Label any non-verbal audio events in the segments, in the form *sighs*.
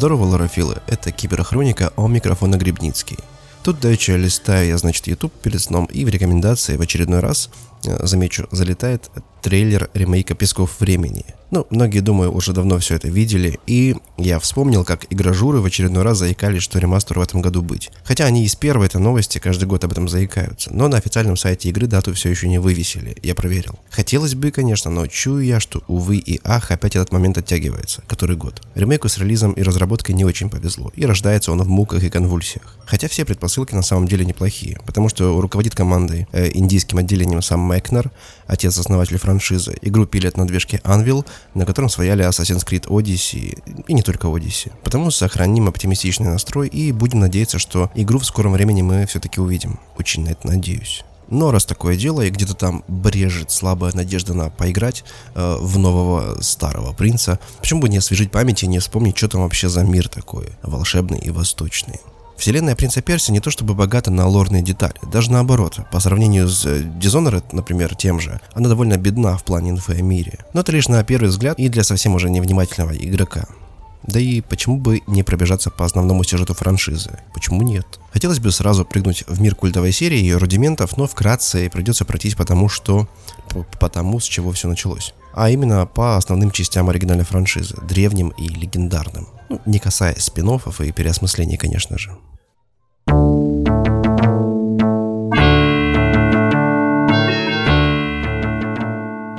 Здорово, ларофилы, это Киберхроника, а у микрофона Грибницкий. Тут дальше листаю я, значит, YouTube перед сном и в рекомендации в очередной раз, э, замечу, залетает трейлер ремейка «Песков времени». Ну, многие, думаю, уже давно все это видели, и я вспомнил, как игражуры в очередной раз заикались, что ремастер в этом году быть. Хотя они из первой этой новости каждый год об этом заикаются, но на официальном сайте игры дату все еще не вывесили, я проверил. Хотелось бы, конечно, но чую я, что, увы и ах, опять этот момент оттягивается, который год. Ремейку с релизом и разработкой не очень повезло, и рождается он в муках и конвульсиях. Хотя все предпосылки на самом деле неплохие, потому что руководит командой, э, индийским отделением сам Мэкнер, отец-основатель франшизы. Игру пилят на движке Anvil, на котором свояли Assassin's Creed Odyssey и не только Odyssey. Потому сохраним оптимистичный настрой и будем надеяться, что игру в скором времени мы все-таки увидим. Очень на это надеюсь. Но раз такое дело, и где-то там брежет слабая надежда на поиграть э, в нового старого принца, почему бы не освежить память и не вспомнить, что там вообще за мир такой, волшебный и восточный. Вселенная Принца Перси не то чтобы богата на лорные детали, даже наоборот. По сравнению с э, Dishonored, например, тем же, она довольно бедна в плане инфы о мире. Но это лишь на первый взгляд и для совсем уже невнимательного игрока. Да и почему бы не пробежаться по основному сюжету франшизы? Почему нет? Хотелось бы сразу прыгнуть в мир культовой серии и ее рудиментов, но вкратце придется пройтись потому, что... потому, с чего все началось. А именно по основным частям оригинальной франшизы, древним и легендарным. Ну, не касаясь спин и переосмыслений, конечно же.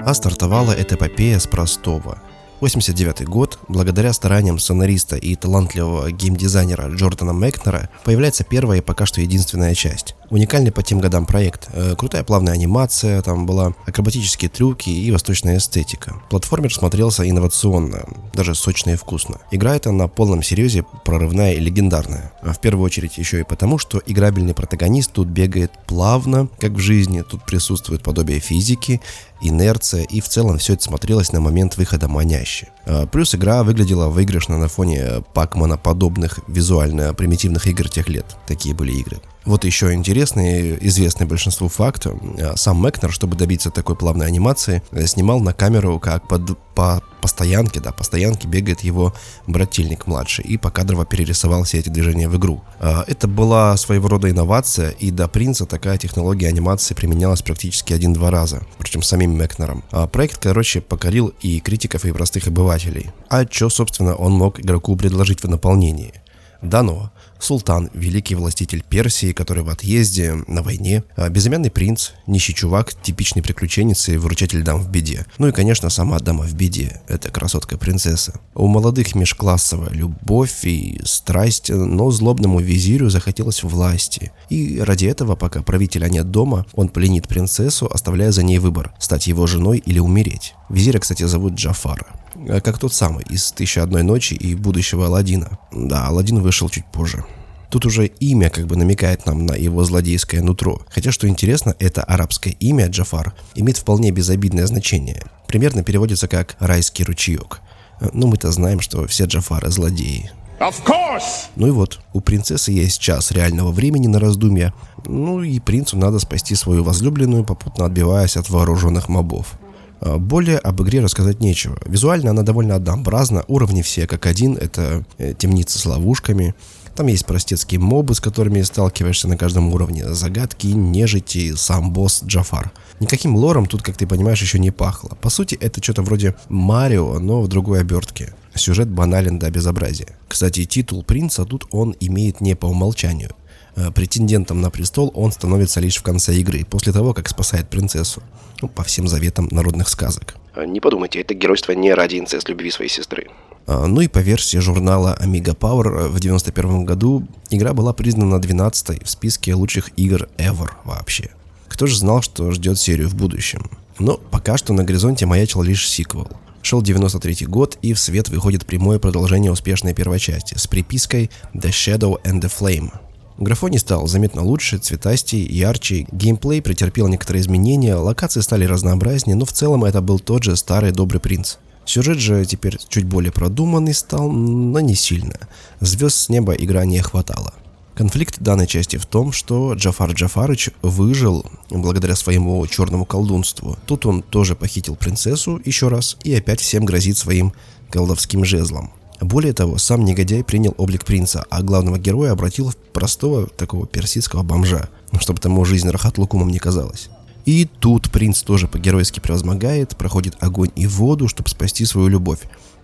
А стартовала эта эпопея с простого. 89 год, благодаря стараниям сценариста и талантливого геймдизайнера Джордана Мэкнера, появляется первая и пока что единственная часть. Уникальный по тем годам проект. Э, крутая плавная анимация, там была акробатические трюки и восточная эстетика. Платформер смотрелся инновационно, даже сочно и вкусно. Игра эта на полном серьезе прорывная и легендарная. А в первую очередь еще и потому, что играбельный протагонист тут бегает плавно, как в жизни, тут присутствует подобие физики, инерция, и в целом все это смотрелось на момент выхода маняще. А, плюс игра выглядела выигрышно на фоне пакмана подобных визуально примитивных игр тех лет. Такие были игры. Вот еще интересный, известный большинству факт. Э, сам Мэкнер, чтобы добиться такой плавной анимации, э, снимал на камеру, как под, по постоянке, да, постоянке бегает его брательник младший, и покадрово перерисовал все эти движения в игру. Э, это была своего рода инновация, и до Принца такая технология анимации применялась практически один-два раза, причем самим Мэкнером. А проект, короче, покорил и критиков, и простых обывателей. А что, собственно, он мог игроку предложить в наполнении? Дано. Султан, великий властитель Персии, который в отъезде, на войне, а безымянный принц, нищий чувак, типичный приключенец и выручатель дам в беде. Ну и, конечно, сама дама в беде, это красотка-принцесса. У молодых межклассовая любовь и страсть, но злобному визирю захотелось власти. И ради этого, пока правителя нет дома, он пленит принцессу, оставляя за ней выбор, стать его женой или умереть. Визиря, кстати, зовут Джафара. Э, как тот самый из «Тысячи одной ночи» и будущего Алладина. Да, Алладин вышел чуть позже. Тут уже имя как бы намекает нам на его злодейское нутро. Хотя, что интересно, это арабское имя Джафар имеет вполне безобидное значение. Примерно переводится как «райский ручеек». Э, ну, мы-то знаем, что все Джафары злодеи. Of course! Ну и вот, у принцессы есть час реального времени на раздумья. Ну и принцу надо спасти свою возлюбленную, попутно отбиваясь от вооруженных мобов. А, более об игре рассказать нечего. Визуально она довольно однообразна, уровни все как один, это э, темница с ловушками. Там есть простецкие мобы, с которыми сталкиваешься на каждом уровне, загадки, нежити, сам босс Джафар. Никаким лором тут, как ты понимаешь, еще не пахло. По сути, это что-то вроде Марио, но в другой обертке. Сюжет банален до безобразия. Кстати, титул принца тут он имеет не по умолчанию. Э, претендентом на престол он становится лишь в конце игры, после того, как спасает принцессу. Ну, по всем заветам народных сказок. Э, не подумайте, это геройство не ради инцест любви своей сестры. А, ну и по версии журнала Amiga Power э, в 91 году игра была признана 12 в списке лучших игр ever вообще. Кто же знал, что ждет серию в будущем? Но пока что на горизонте маячил лишь сиквел. Шел 93 год, и в свет выходит прямое продолжение успешной первой части с припиской The Shadow and the Flame – Графоний стал заметно лучше, цветастей, ярче, геймплей претерпел некоторые изменения, локации стали разнообразнее, но в целом это был тот же старый добрый принц. Сюжет же теперь чуть более продуманный стал, но не сильно. Звезд с неба игра не хватало. Конфликт данной части в том, что Джафар Джафарыч выжил благодаря своему черному колдунству. Тут он тоже похитил принцессу еще раз и опять всем грозит своим колдовским жезлом. Более того, сам негодяй принял облик принца, а главного героя обратил в простого такого персидского бомжа, чтобы тому жизнь рахат лукумом не казалась. И тут принц тоже по-геройски превозмогает, проходит огонь и воду, чтобы спасти свою любовь.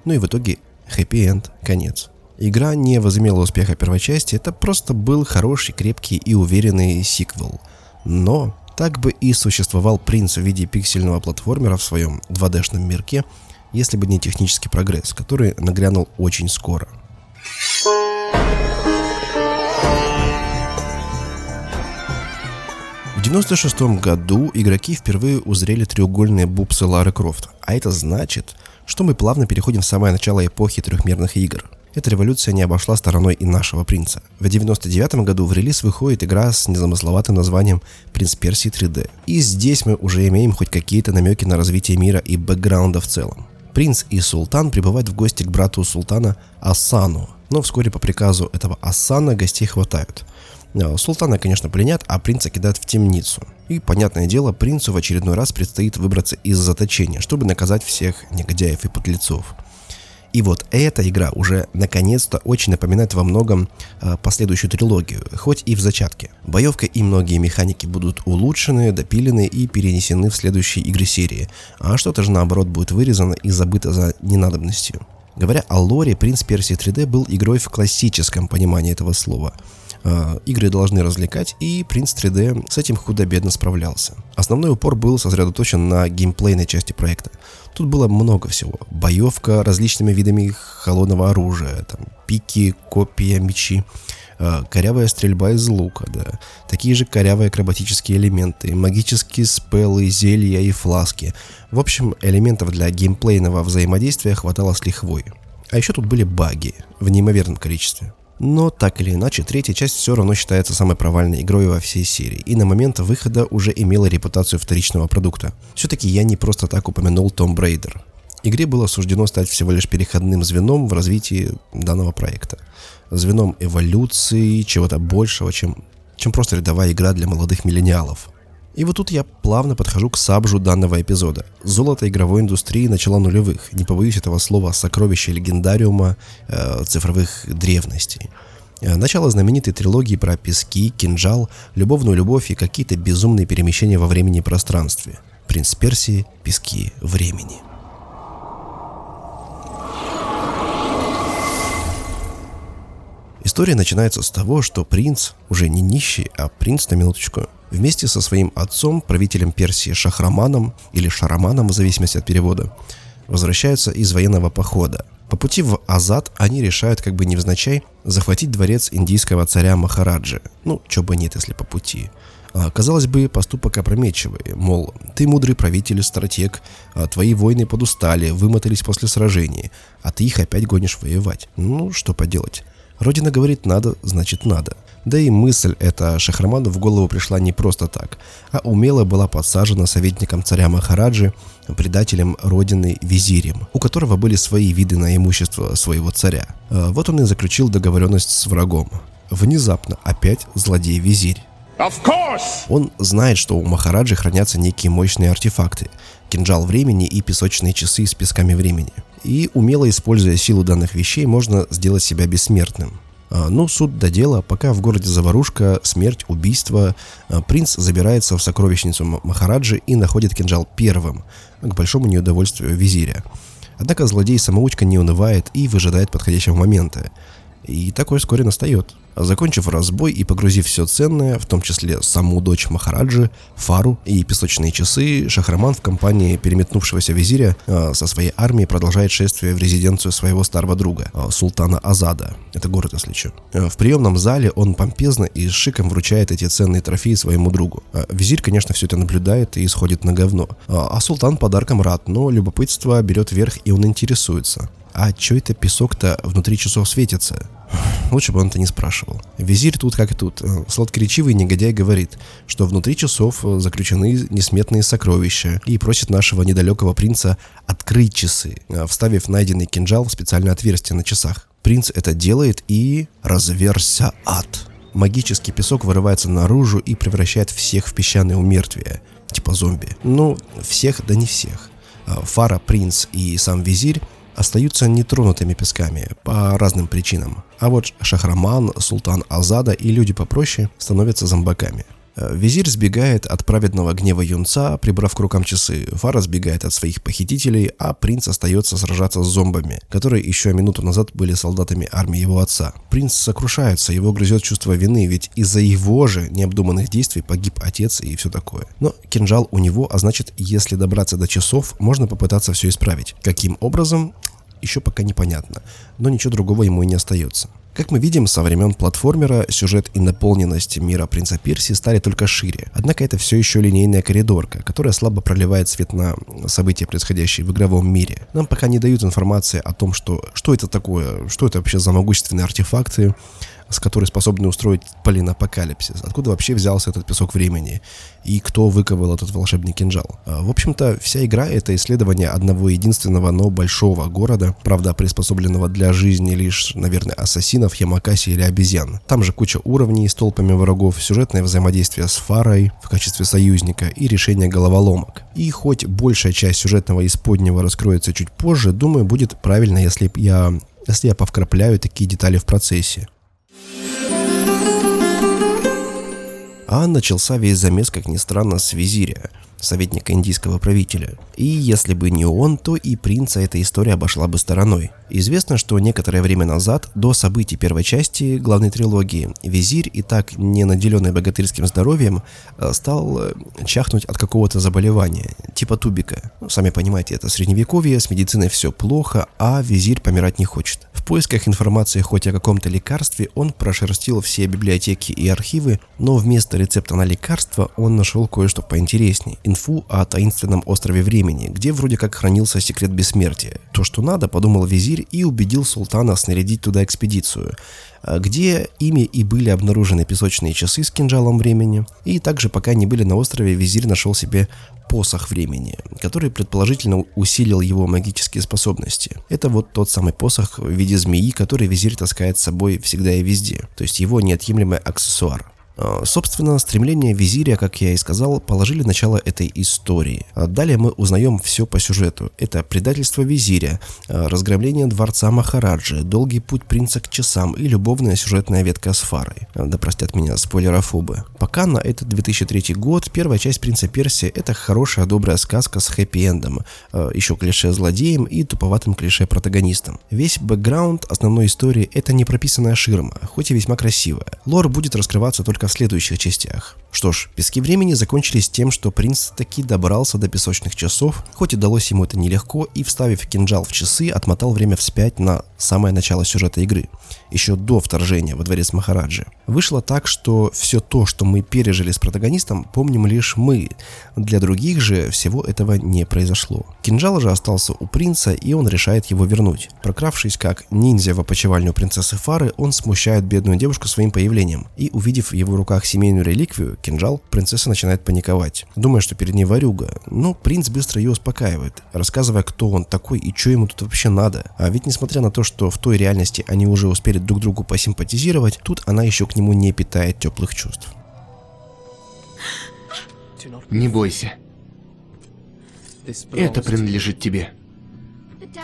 Ну и в итоге хэппи-энд, конец. Игра не возымела успеха первой части, это просто был хороший, крепкий и уверенный сиквел. Но так бы и существовал принц в виде пиксельного платформера в своем 2D-шном мирке, если бы не технический прогресс, который нагрянул очень скоро. В 96 году игроки впервые узрели треугольные бубсы Лары Крофт, а это значит, что мы плавно переходим в самое начало эпохи трехмерных игр. Эта революция не обошла стороной и нашего принца. В 99 году в релиз выходит игра с незамысловатым названием «Принц Персии 3D». И здесь мы уже имеем хоть какие-то намеки на развитие мира и бэкграунда в целом. Принц и султан прибывают в гости к брату султана Асану, но вскоре по приказу этого Асана гостей хватают – Э, султана, конечно, пленят, а принца кидают в темницу. И, понятное дело, принцу в очередной раз предстоит выбраться из заточения, чтобы наказать всех негодяев и подлецов. И вот эта игра уже наконец-то очень напоминает во многом э, последующую трилогию, хоть и в зачатке. Боевка и многие механики будут улучшены, допилены и перенесены в следующие игры серии, а что-то же наоборот будет вырезано и забыто за ненадобностью. Говоря о лоре, Принц Персии 3D был игрой в классическом понимании этого слова – Э, игры должны развлекать, и Prince 3D с этим худо-бедно справлялся. Основной упор был сосредоточен на геймплейной части проекта. Тут было много всего. Боевка различными видами холодного оружия, там, пики, копия, мечи, э, корявая стрельба из лука, да, такие же корявые акробатические элементы, магические спеллы, зелья и фласки. В общем, элементов для геймплейного взаимодействия хватало с лихвой. А еще тут были баги в неимоверном количестве. Но так или иначе, третья часть все равно считается самой провальной игрой во всей серии, и на момент выхода уже имела репутацию вторичного продукта. Все-таки я не просто так упомянул Том Брейдер. Игре было суждено стать всего лишь переходным звеном в развитии данного проекта. Звеном эволюции, чего-то большего, чем, чем просто рядовая игра для молодых миллениалов – и вот тут я плавно подхожу к сабжу данного эпизода. Золото игровой индустрии начала нулевых, не побоюсь этого слова, сокровища легендариума э, цифровых древностей. Э, начало знаменитой трилогии про пески, кинжал, любовную любовь и какие-то безумные перемещения во времени и пространстве. Принц Персии, пески времени. История начинается с того, что принц уже не нищий, а принц на минуточку вместе со своим отцом, правителем Персии Шахраманом или Шараманом, в зависимости от перевода, возвращаются из военного похода. По пути в Азад они решают как бы невзначай захватить дворец индийского царя Махараджи. Ну, чё бы нет, если по пути. А, казалось бы, поступок опрометчивый, мол, ты мудрый правитель, стратег, а твои воины подустали, вымотались после сражений, а ты их опять гонишь воевать. Ну, что поделать. Родина говорит надо, значит надо. Да и мысль эта Шахраману в голову пришла не просто так, а умело была подсажена советником царя Махараджи, предателем родины визирем, у которого были свои виды на имущество своего царя. А вот он и заключил договоренность с врагом. Внезапно опять злодей-визирь. Он знает, что у Махараджи хранятся некие мощные артефакты, кинжал времени и песочные часы с песками времени. И умело используя силу данных вещей, можно сделать себя бессмертным. А, ну, суд до дела, пока в городе заварушка, смерть, убийство, а, принц забирается в сокровищницу Махараджи и находит кинжал первым, к большому неудовольствию визиря. Однако злодей-самоучка не унывает и выжидает подходящего момента. И такое вскоре настает. Закончив разбой и погрузив все ценное, в том числе саму дочь Махараджи, Фару и песочные часы, Шахраман в компании переметнувшегося визиря э, со своей армией продолжает шествие в резиденцию своего старого друга, э, султана Азада. Это город, если что. Э, в приемном зале он помпезно и с шиком вручает эти ценные трофеи своему другу. Визирь, конечно, все это наблюдает и сходит на говно. А султан подарком рад, но любопытство берет верх и он интересуется. А чё это песок-то внутри часов светится? *sighs* Лучше бы он это не спрашивал. Визирь тут как тут. Э, сладкоречивый негодяй говорит, что внутри часов э, заключены несметные сокровища и просит нашего недалекого принца открыть часы, э, вставив найденный кинжал в специальное отверстие на часах. Принц это делает и... разверся ад. Магический песок вырывается наружу и превращает всех в песчаное умертвие, типа зомби. Ну, всех, да не всех. Фара, принц и сам визирь остаются нетронутыми песками по разным причинам. А вот Шахраман, Султан Азада и люди попроще становятся зомбаками. Э, визирь сбегает от праведного гнева юнца, прибрав к рукам часы. Фара сбегает от своих похитителей, а принц остается сражаться с зомбами, которые еще минуту назад были солдатами армии его отца. Принц сокрушается, его грызет чувство вины, ведь из-за его же необдуманных действий погиб отец и все такое. Но кинжал у него, а значит, если добраться до часов, можно попытаться все исправить. Каким образом? Еще пока непонятно, но ничего другого ему и не остается. Как мы видим, со времен платформера сюжет и наполненность мира принца Пирси стали только шире. Однако это все еще линейная коридорка, которая слабо проливает свет на события, происходящие в игровом мире. Нам пока не дают информации о том, что, что это такое, что это вообще за могущественные артефакты, с которой способны устроить полинапокалипсис. Откуда вообще взялся этот песок времени? И кто выковал этот волшебный кинжал? А, в общем-то, вся игра — это исследование одного единственного, но большого города, правда, приспособленного для жизни лишь, наверное, ассасинов, ямакаси или обезьян. Там же куча уровней с толпами врагов, сюжетное взаимодействие с Фарой в качестве союзника и решение головоломок. И хоть большая часть сюжетного исподнего раскроется чуть позже, думаю, будет правильно, если я если я повкрапляю такие детали в процессе. А начался весь замес, как ни странно, с визиря, советника индийского правителя. И если бы не он, то и принца эта история обошла бы стороной. Известно, что некоторое время назад, до событий первой части главной трилогии, визирь, и так не наделенный богатырским здоровьем, э, стал э, чахнуть от какого-то заболевания, типа тубика. Ну, сами понимаете, это средневековье, с медициной все плохо, а визирь помирать не хочет поисках информации хоть о каком-то лекарстве он прошерстил все библиотеки и архивы, но вместо рецепта на лекарство он нашел кое-что поинтереснее. Инфу о таинственном острове времени, где вроде как хранился секрет бессмертия. То, что надо, подумал визирь и убедил султана снарядить туда экспедицию где ими и были обнаружены песочные часы с кинжалом времени. И также пока не были на острове, визирь нашел себе посох времени, который предположительно усилил его магические способности. Это вот тот самый посох в виде змеи, который визирь таскает с собой всегда и везде, то есть его неотъемлемый аксессуар. А, собственно, стремления визиря, как я и сказал, положили начало этой истории. А далее мы узнаем все по сюжету. Это предательство визиря, а, разграбление дворца Махараджи, долгий путь принца к часам и любовная сюжетная ветка с Фарой. Да простят меня спойлерофобы. Пока на этот 2003 год первая часть «Принца Персии» — это хорошая добрая сказка с хэппи-эндом, еще клише злодеем и туповатым клише протагонистом. Весь бэкграунд основной истории — это непрописанная ширма, хоть и весьма красивая. Лор будет раскрываться только в следующих частях. Что ж, пески времени закончились тем, что принц таки добрался до песочных часов, хоть и далось ему это нелегко, и вставив кинжал в часы, отмотал время вспять на самое начало сюжета игры, еще до вторжения во дворец Махараджи. Вышло так, что все то, что мы пережили с протагонистом, помним лишь мы. Для других же всего этого не произошло. Кинжал же остался у принца, и он решает его вернуть. Прокравшись как ниндзя в опочивальню принцессы Фары, он смущает бедную девушку своим появлением. И увидев в его руках семейную реликвию, кинжал, принцесса начинает паниковать, думая, что перед ней варюга. Но принц быстро ее успокаивает, рассказывая, кто он такой и что ему тут вообще надо. А ведь несмотря на то, что в той реальности они уже успели друг другу посимпатизировать, тут она еще к нему не питает теплых чувств. Не бойся. Это принадлежит тебе.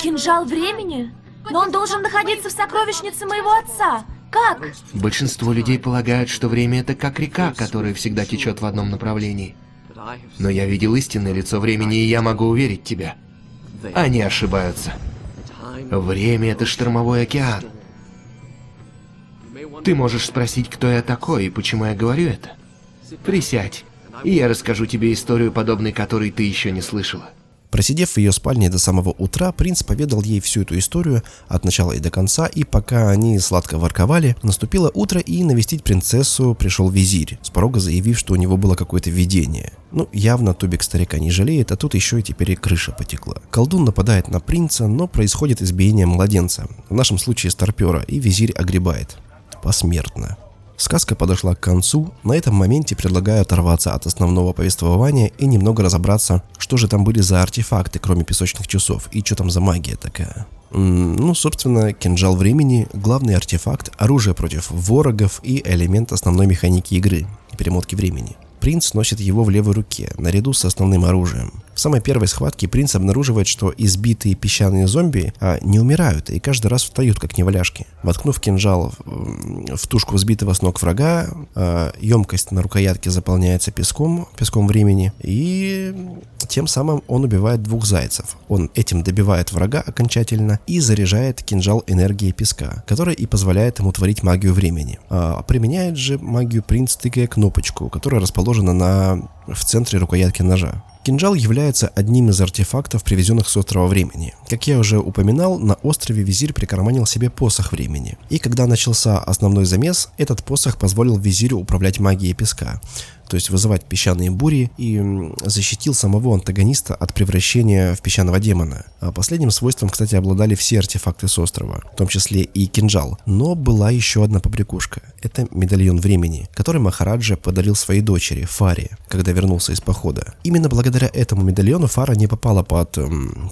Кинжал времени? Но он должен находиться в сокровищнице моего отца. Как? Большинство людей полагают, что время это как река, которая всегда течет в одном направлении. Но я видел истинное лицо времени, и я могу уверить тебя. Они ошибаются. Время это штормовой океан. Ты можешь спросить, кто я такой и почему я говорю это. Присядь, и я расскажу тебе историю, подобной которой ты еще не слышала. Просидев в ее спальне до самого утра, принц поведал ей всю эту историю от начала и до конца, и пока они сладко ворковали, наступило утро и навестить принцессу пришел визирь, с порога заявив, что у него было какое-то видение. Ну, явно Тубик старика не жалеет, а тут еще и теперь и крыша потекла. Колдун нападает на принца, но происходит избиение младенца, в нашем случае старпера, и визирь огребает. Посмертно. Сказка подошла к концу, на этом моменте предлагаю оторваться от основного повествования и немного разобраться, что же там были за артефакты, кроме песочных часов, и что там за магия такая. Ну, собственно, кинжал времени, главный артефакт, оружие против ворогов и элемент основной механики игры, перемотки времени. Принц носит его в левой руке, наряду с основным оружием. В самой первой схватке принц обнаруживает, что избитые песчаные зомби а, не умирают и каждый раз встают как неваляшки. Воткнув кинжал в, в тушку сбитого с ног врага, а, емкость на рукоятке заполняется песком, песком времени, и тем самым он убивает двух зайцев. Он этим добивает врага окончательно и заряжает кинжал энергией песка, который и позволяет ему творить магию времени. А применяет же магию принц, тыкая кнопочку, которая расположена на, в центре рукоятки ножа. Кинжал является одним из артефактов, привезенных с острова времени. Как я уже упоминал, на острове визирь прикарманил себе посох времени. И когда начался основной замес, этот посох позволил визирю управлять магией песка то есть вызывать песчаные бури, и защитил самого антагониста от превращения в песчаного демона. А последним свойством, кстати, обладали все артефакты с острова, в том числе и кинжал. Но была еще одна побрякушка. Это медальон времени, который Махараджа подарил своей дочери, Фаре, когда вернулся из похода. Именно благодаря этому медальону Фара не попала под,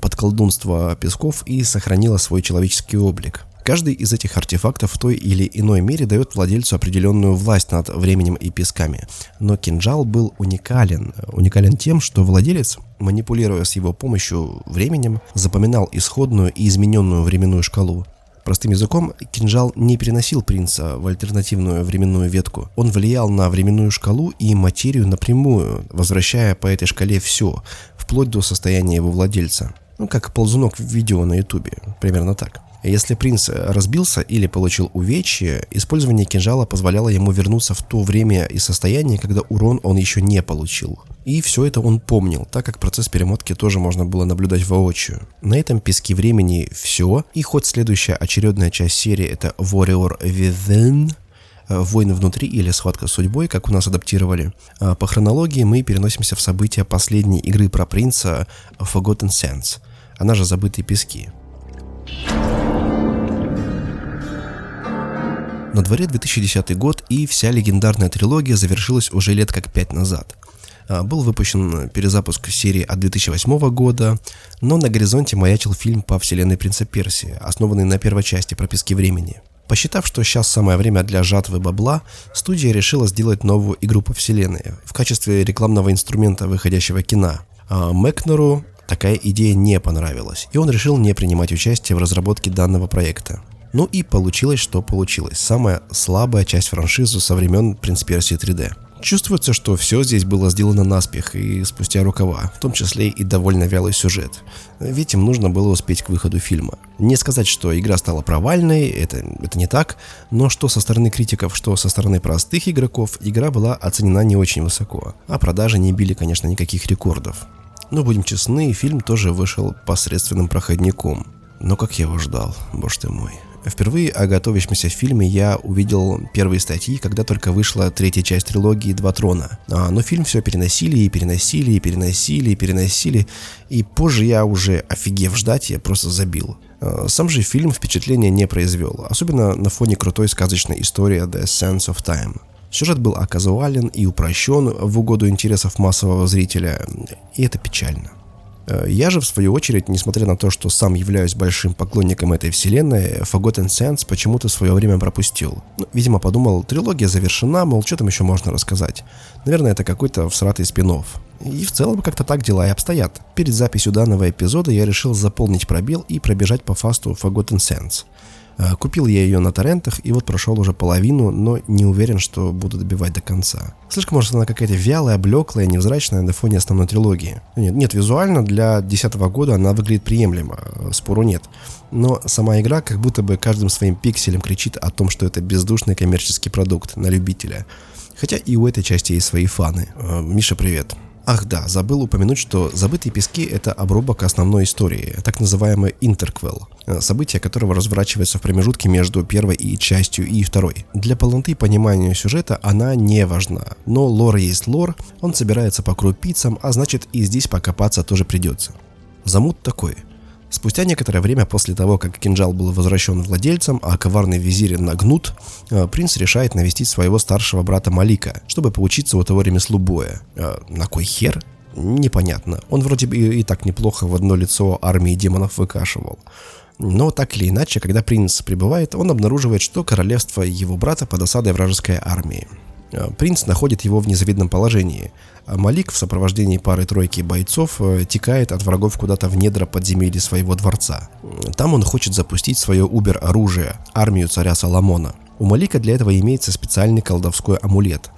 под колдунство песков и сохранила свой человеческий облик. Каждый из этих артефактов в той или иной мере дает владельцу определенную власть над временем и песками. Но кинжал был уникален. Уникален тем, что владелец, манипулируя с его помощью временем, запоминал исходную и измененную временную шкалу. Простым языком, кинжал не переносил принца в альтернативную временную ветку. Он влиял на временную шкалу и материю напрямую, возвращая по этой шкале все, вплоть до состояния его владельца. Ну, как ползунок в видео на ютубе, примерно так. Если принц разбился или получил увечье, использование кинжала позволяло ему вернуться в то время и состояние, когда урон он еще не получил. И все это он помнил, так как процесс перемотки тоже можно было наблюдать воочию. На этом песке времени все, и хоть следующая очередная часть серии это Warrior Within, э, «Войны внутри» или «Схватка с судьбой», как у нас адаптировали. А по хронологии мы переносимся в события последней игры про принца Forgotten Sands, она же «Забытые пески». На дворе 2010 год, и вся легендарная трилогия завершилась уже лет как пять назад. А, был выпущен перезапуск серии от 2008 года, но на горизонте маячил фильм по вселенной Принца Персии, основанный на первой части про пески времени. Посчитав, что сейчас самое время для жатвы бабла, студия решила сделать новую игру по вселенной в качестве рекламного инструмента выходящего кино. А Мэкнеру такая идея не понравилась, и он решил не принимать участие в разработке данного проекта. Ну и получилось, что получилось. Самая слабая часть франшизы со времен Принц Персии 3D. Чувствуется, что все здесь было сделано наспех и спустя рукава, в том числе и довольно вялый сюжет. Ведь им нужно было успеть к выходу фильма. Не сказать, что игра стала провальной, это, это не так, но что со стороны критиков, что со стороны простых игроков, игра была оценена не очень высоко, а продажи не били, конечно, никаких рекордов. Но будем честны, фильм тоже вышел посредственным проходником. Но как я его ждал, боже ты мой. Впервые о готовящемся фильме я увидел первые статьи, когда только вышла третья часть трилогии «Два трона». А, но фильм все переносили и переносили и переносили и переносили, и позже я уже, офигев ждать, я просто забил. А, сам же фильм впечатления не произвел, особенно на фоне крутой сказочной истории «The Sense of Time». Сюжет был оказуален и упрощен в угоду интересов массового зрителя, и это печально. Э, я же, в свою очередь, несмотря на то, что сам являюсь большим поклонником этой вселенной, Forgotten Sands почему-то свое время пропустил. Ну, видимо, подумал, трилогия завершена, мол, что там еще можно рассказать. Наверное, это какой-то всратый спин -офф. И в целом как-то так дела и обстоят. Перед записью данного эпизода я решил заполнить пробел и пробежать по фасту Forgotten Sands. Э, купил я ее на торрентах и вот прошел уже половину, но не уверен, что буду добивать до конца. Слишком, может, она какая-то вялая, блеклая, невзрачная на фоне основной трилогии. Нет, нет, визуально для 2010 года она выглядит приемлемо, э, спору нет. Но сама игра как будто бы каждым своим пикселем кричит о том, что это бездушный коммерческий продукт на любителя. Хотя и у этой части есть свои фаны. Э, Миша, привет. Ах да, забыл упомянуть, что «Забытые пески» — это обрубок основной истории, так называемый интерквел, э, событие которого разворачивается в промежутке между первой и частью и второй. Для полноты понимания сюжета она не важна, но лор есть лор, он собирается по крупицам, а значит и здесь покопаться тоже придется. Замут такой — Спустя некоторое время после того, как кинжал был возвращен владельцам, а коварный визирь нагнут, э, принц решает навестить своего старшего брата Малика, чтобы поучиться у того ремеслу боя. А, на кой хер? Непонятно. Он вроде бы и так неплохо в одно лицо армии демонов выкашивал. Но так или иначе, когда принц прибывает, он обнаруживает, что королевство его брата под осадой вражеской армии. Э, принц находит его в незавидном положении, а Малик в сопровождении пары-тройки бойцов э, текает от врагов куда-то в недра подземелья своего дворца. Там он хочет запустить свое убер-оружие, армию царя Соломона. У Малика для этого имеется специальный колдовской амулет,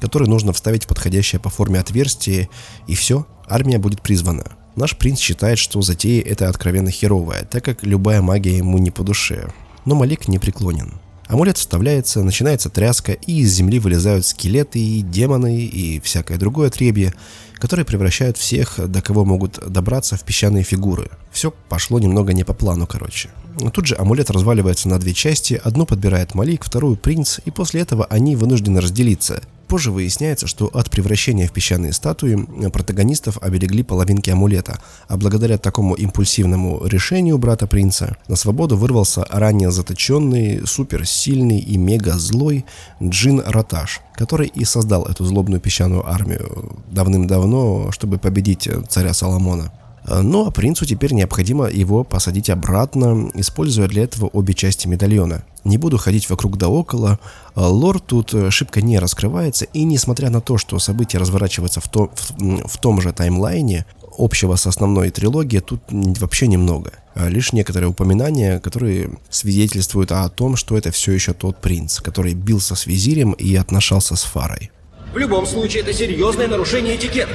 который нужно вставить в подходящее по форме отверстие, и все, армия будет призвана. Наш принц считает, что затея это откровенно херовая, так как любая магия ему не по душе. Но Малик не преклонен. Амулет вставляется, начинается тряска, и из земли вылезают скелеты, и демоны, и всякое другое отребье, которые превращают всех, до кого могут добраться, в песчаные фигуры. Все пошло немного не по плану, короче. Тут же амулет разваливается на две части, одну подбирает Малик, вторую принц, и после этого они вынуждены разделиться. Позже выясняется, что от превращения в песчаные статуи протагонистов оберегли половинки амулета, а благодаря такому импульсивному решению брата принца на свободу вырвался ранее заточенный, суперсильный и мега злой Джин Раташ, который и создал эту злобную песчаную армию давным-давно, чтобы победить царя Соломона. Ну а принцу теперь необходимо его посадить обратно, используя для этого обе части медальона. Не буду ходить вокруг да около, лор тут шибко не раскрывается, и несмотря на то, что события разворачиваются в, то, в, в том же таймлайне, общего с основной трилогией тут вообще немного. Лишь некоторые упоминания, которые свидетельствуют о том, что это все еще тот принц, который бился с визирем и отношался с Фарой. В любом случае, это серьезное нарушение этикета.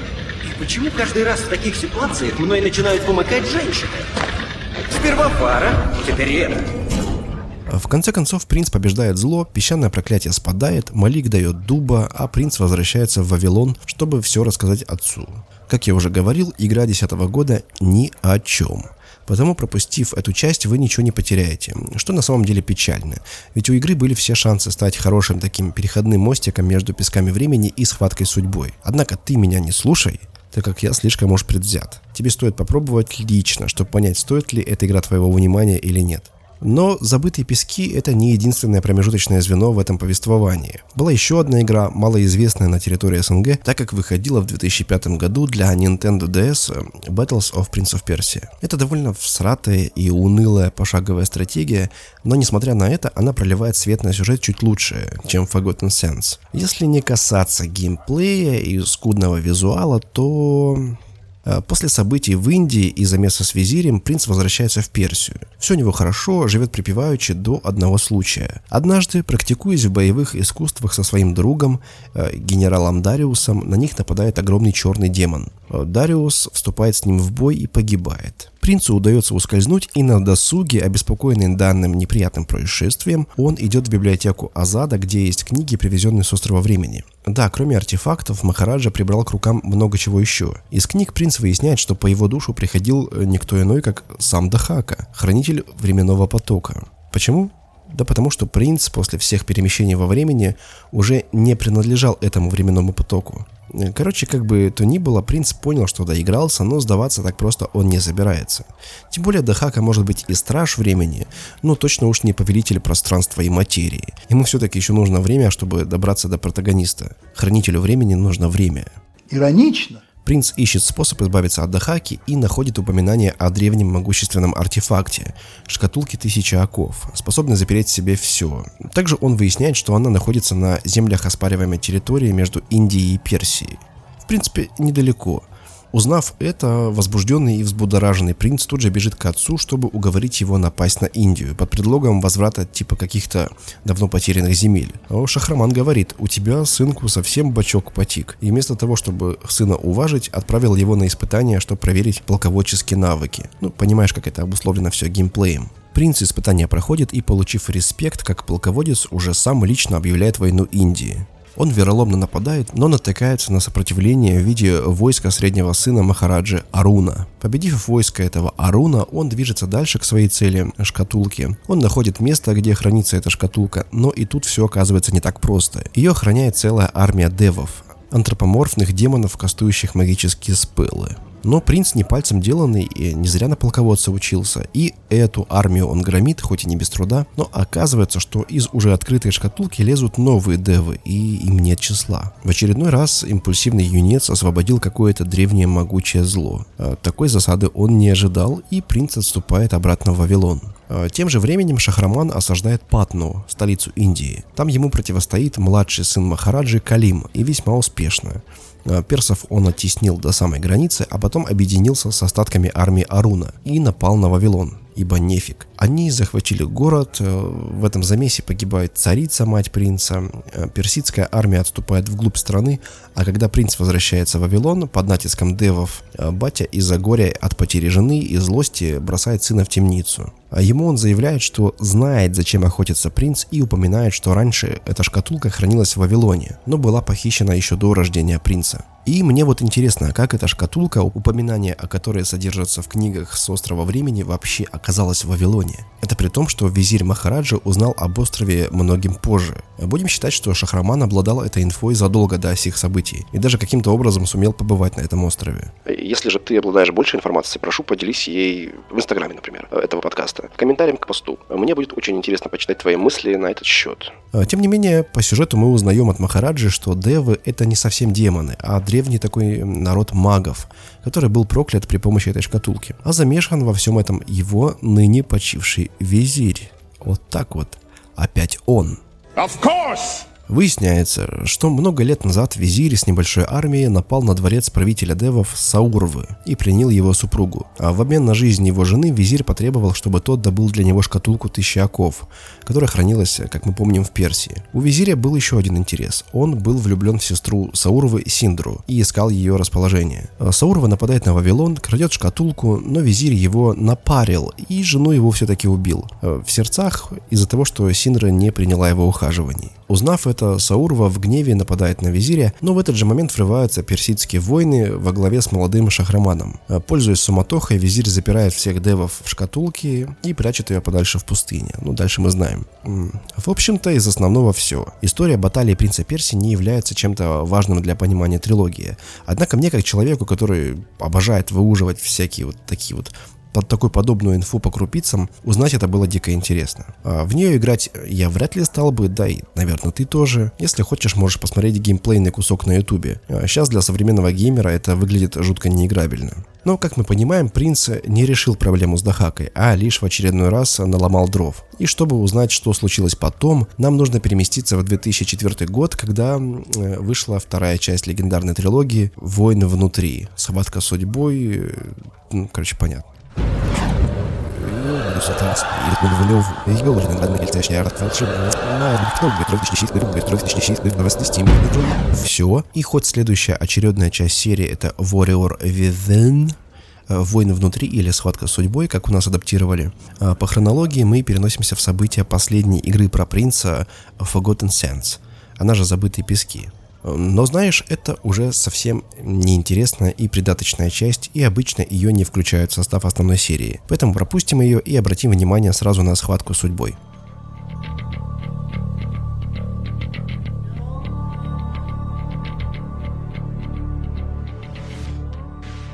Почему каждый раз в таких ситуациях мной начинают помыкать женщины? Сперва Фара, теперь это. В конце концов, принц побеждает зло, песчаное проклятие спадает, Малик дает дуба, а принц возвращается в Вавилон, чтобы все рассказать отцу. Как я уже говорил, игра 10 года ни о чем. Потому, пропустив эту часть, вы ничего не потеряете, что на самом деле печально. Ведь у игры были все шансы стать хорошим таким переходным мостиком между песками времени и схваткой судьбой. Однако ты меня не слушай, так как я слишком уж предвзят. Тебе стоит попробовать лично, чтобы понять, стоит ли эта игра твоего внимания или нет. Но «Забытые пески» — это не единственное промежуточное звено в этом повествовании. Была еще одна игра, малоизвестная на территории СНГ, так как выходила в 2005 году для Nintendo DS э, Battles of Prince of Persia. Это довольно всратая и унылая пошаговая стратегия, но несмотря на это, она проливает свет на сюжет чуть лучше, чем Forgotten Sense. Если не касаться геймплея и скудного визуала, то после событий в Индии и замеса с визирем принц возвращается в Персию. Все у него хорошо, живет припеваючи до одного случая. Однажды, практикуясь в боевых искусствах со своим другом, э, генералом Дариусом, на них нападает огромный черный демон. Э, Дариус вступает с ним в бой и погибает. Принцу удается ускользнуть, и на досуге, обеспокоенный данным неприятным происшествием, он идет в библиотеку Азада, где есть книги, привезенные с острова времени. Да, кроме артефактов, Махараджа прибрал к рукам много чего еще. Из книг принц выясняет, что по его душу приходил э, никто иной, как сам Дахака, хранитель временного потока. Почему? Да потому что принц после всех перемещений во времени уже не принадлежал этому временному потоку. Короче, как бы то ни было, принц понял, что доигрался, но сдаваться так просто он не собирается. Тем более Дахака может быть и страж времени, но точно уж не повелитель пространства и материи. Ему все-таки еще нужно время, чтобы добраться до протагониста. Хранителю времени нужно время. Иронично, Принц ищет способ избавиться от Дахаки и находит упоминание о древнем могущественном артефакте – шкатулке тысячи оков, способной запереть в себе все. Также он выясняет, что она находится на землях оспариваемой территории между Индией и Персией. В принципе, недалеко – Узнав это, возбужденный и взбудораженный принц тут же бежит к отцу, чтобы уговорить его напасть на Индию под предлогом возврата типа каких-то давно потерянных земель. А Шахраман говорит, у тебя, сынку, совсем бачок потик. И вместо того, чтобы сына уважить, отправил его на испытание, чтобы проверить полководческие навыки. Ну, понимаешь, как это обусловлено все геймплеем. Принц испытания проходит и, получив респект, как полководец, уже сам лично объявляет войну Индии. Он вероломно нападает, но натыкается на сопротивление в виде войска среднего сына Махараджи Аруна. Победив войско этого Аруна, он движется дальше к своей цели – шкатулке. Он находит место, где хранится эта шкатулка, но и тут все оказывается не так просто. Ее охраняет целая армия девов, антропоморфных демонов, кастующих магические спеллы. Но принц не пальцем деланный и не зря на полководца учился. И эту армию он громит, хоть и не без труда. Но оказывается, что из уже открытой шкатулки лезут новые девы, и им нет числа. В очередной раз импульсивный юнец освободил какое-то древнее могучее зло. А такой засады он не ожидал, и принц отступает обратно в Вавилон. Э, тем же временем Шахраман осаждает Патну, столицу Индии. Там ему противостоит младший сын Махараджи Калим, и весьма успешно. Э, персов он оттеснил до самой границы, а потом объединился с остатками армии Аруна и напал на Вавилон ибо нефиг. Они захватили город, э, в этом замесе погибает царица, мать принца, персидская армия отступает вглубь страны, а когда принц возвращается в Вавилон под натиском девов, батя из-за горя от потери жены и злости бросает сына в темницу. А ему он заявляет, что знает, зачем охотится принц, и упоминает, что раньше эта шкатулка хранилась в Вавилоне, но была похищена еще до рождения принца. И мне вот интересно, как эта шкатулка, упоминание о которой содержится в книгах с острова времени, вообще оказалась в Вавилоне. Это при том, что визирь Махараджа узнал об острове многим позже. Будем считать, что Шахраман обладал этой инфой задолго до сих событий и даже каким-то образом сумел побывать на этом острове. Если же ты обладаешь больше информацией, прошу поделись ей в инстаграме, например, этого подкаста, комментарием к посту. Мне будет очень интересно почитать твои мысли на этот счет. А, тем не менее, по сюжету мы узнаем от Махараджи, что девы это не совсем демоны, а древний такой народ магов, который был проклят при помощи этой шкатулки. А замешан во всем этом его ныне почивший визирь. Вот так вот. Опять он. Of course! Выясняется, что много лет назад визирь с небольшой армией напал на дворец правителя девов Саурвы и пленил его супругу. А в обмен на жизнь его жены визирь потребовал, чтобы тот добыл для него шкатулку тысячи оков, которая хранилась, как мы помним, в Персии. У визиря был еще один интерес. Он был влюблен в сестру Саурвы Синдру и искал ее расположение. А Саурва нападает на Вавилон, крадет шкатулку, но визирь его напарил и жену его все-таки убил. А в сердцах из-за того, что Синдра не приняла его ухаживаний. Узнав это, Саурова в гневе нападает на визиря, но в этот же момент врываются персидские войны во главе с молодым Шахраманом. А, пользуясь суматохой, визирь запирает всех девов в шкатулке и прячет ее подальше в пустыне. Ну, дальше мы знаем. В общем-то, из основного все. История баталии принца Персии не является чем-то важным для понимания трилогии. Однако мне, как человеку, который обожает выуживать всякие вот такие вот под такую подобную инфу по крупицам, узнать это было дико интересно. А в нее играть я вряд ли стал бы, да и, наверное, ты тоже. Если хочешь, можешь посмотреть геймплейный кусок на ютубе. А сейчас для современного геймера это выглядит жутко неиграбельно. Но, как мы понимаем, принц не решил проблему с Дахакой, а лишь в очередной раз наломал дров. И чтобы узнать, что случилось потом, нам нужно переместиться в 2004 год, когда э, вышла вторая часть легендарной трилогии «Войны внутри». Схватка с судьбой, э, ну, короче, понятно. Все. И хоть следующая очередная часть серии это Warrior Within, э, Войны внутри или Схватка с судьбой, как у нас адаптировали. А по хронологии мы переносимся в события последней игры про принца Forgotten Sands, она же Забытые пески. Но знаешь, это уже совсем неинтересная и придаточная часть, и обычно ее не включают в состав основной серии. Поэтому пропустим ее и обратим внимание сразу на схватку с судьбой.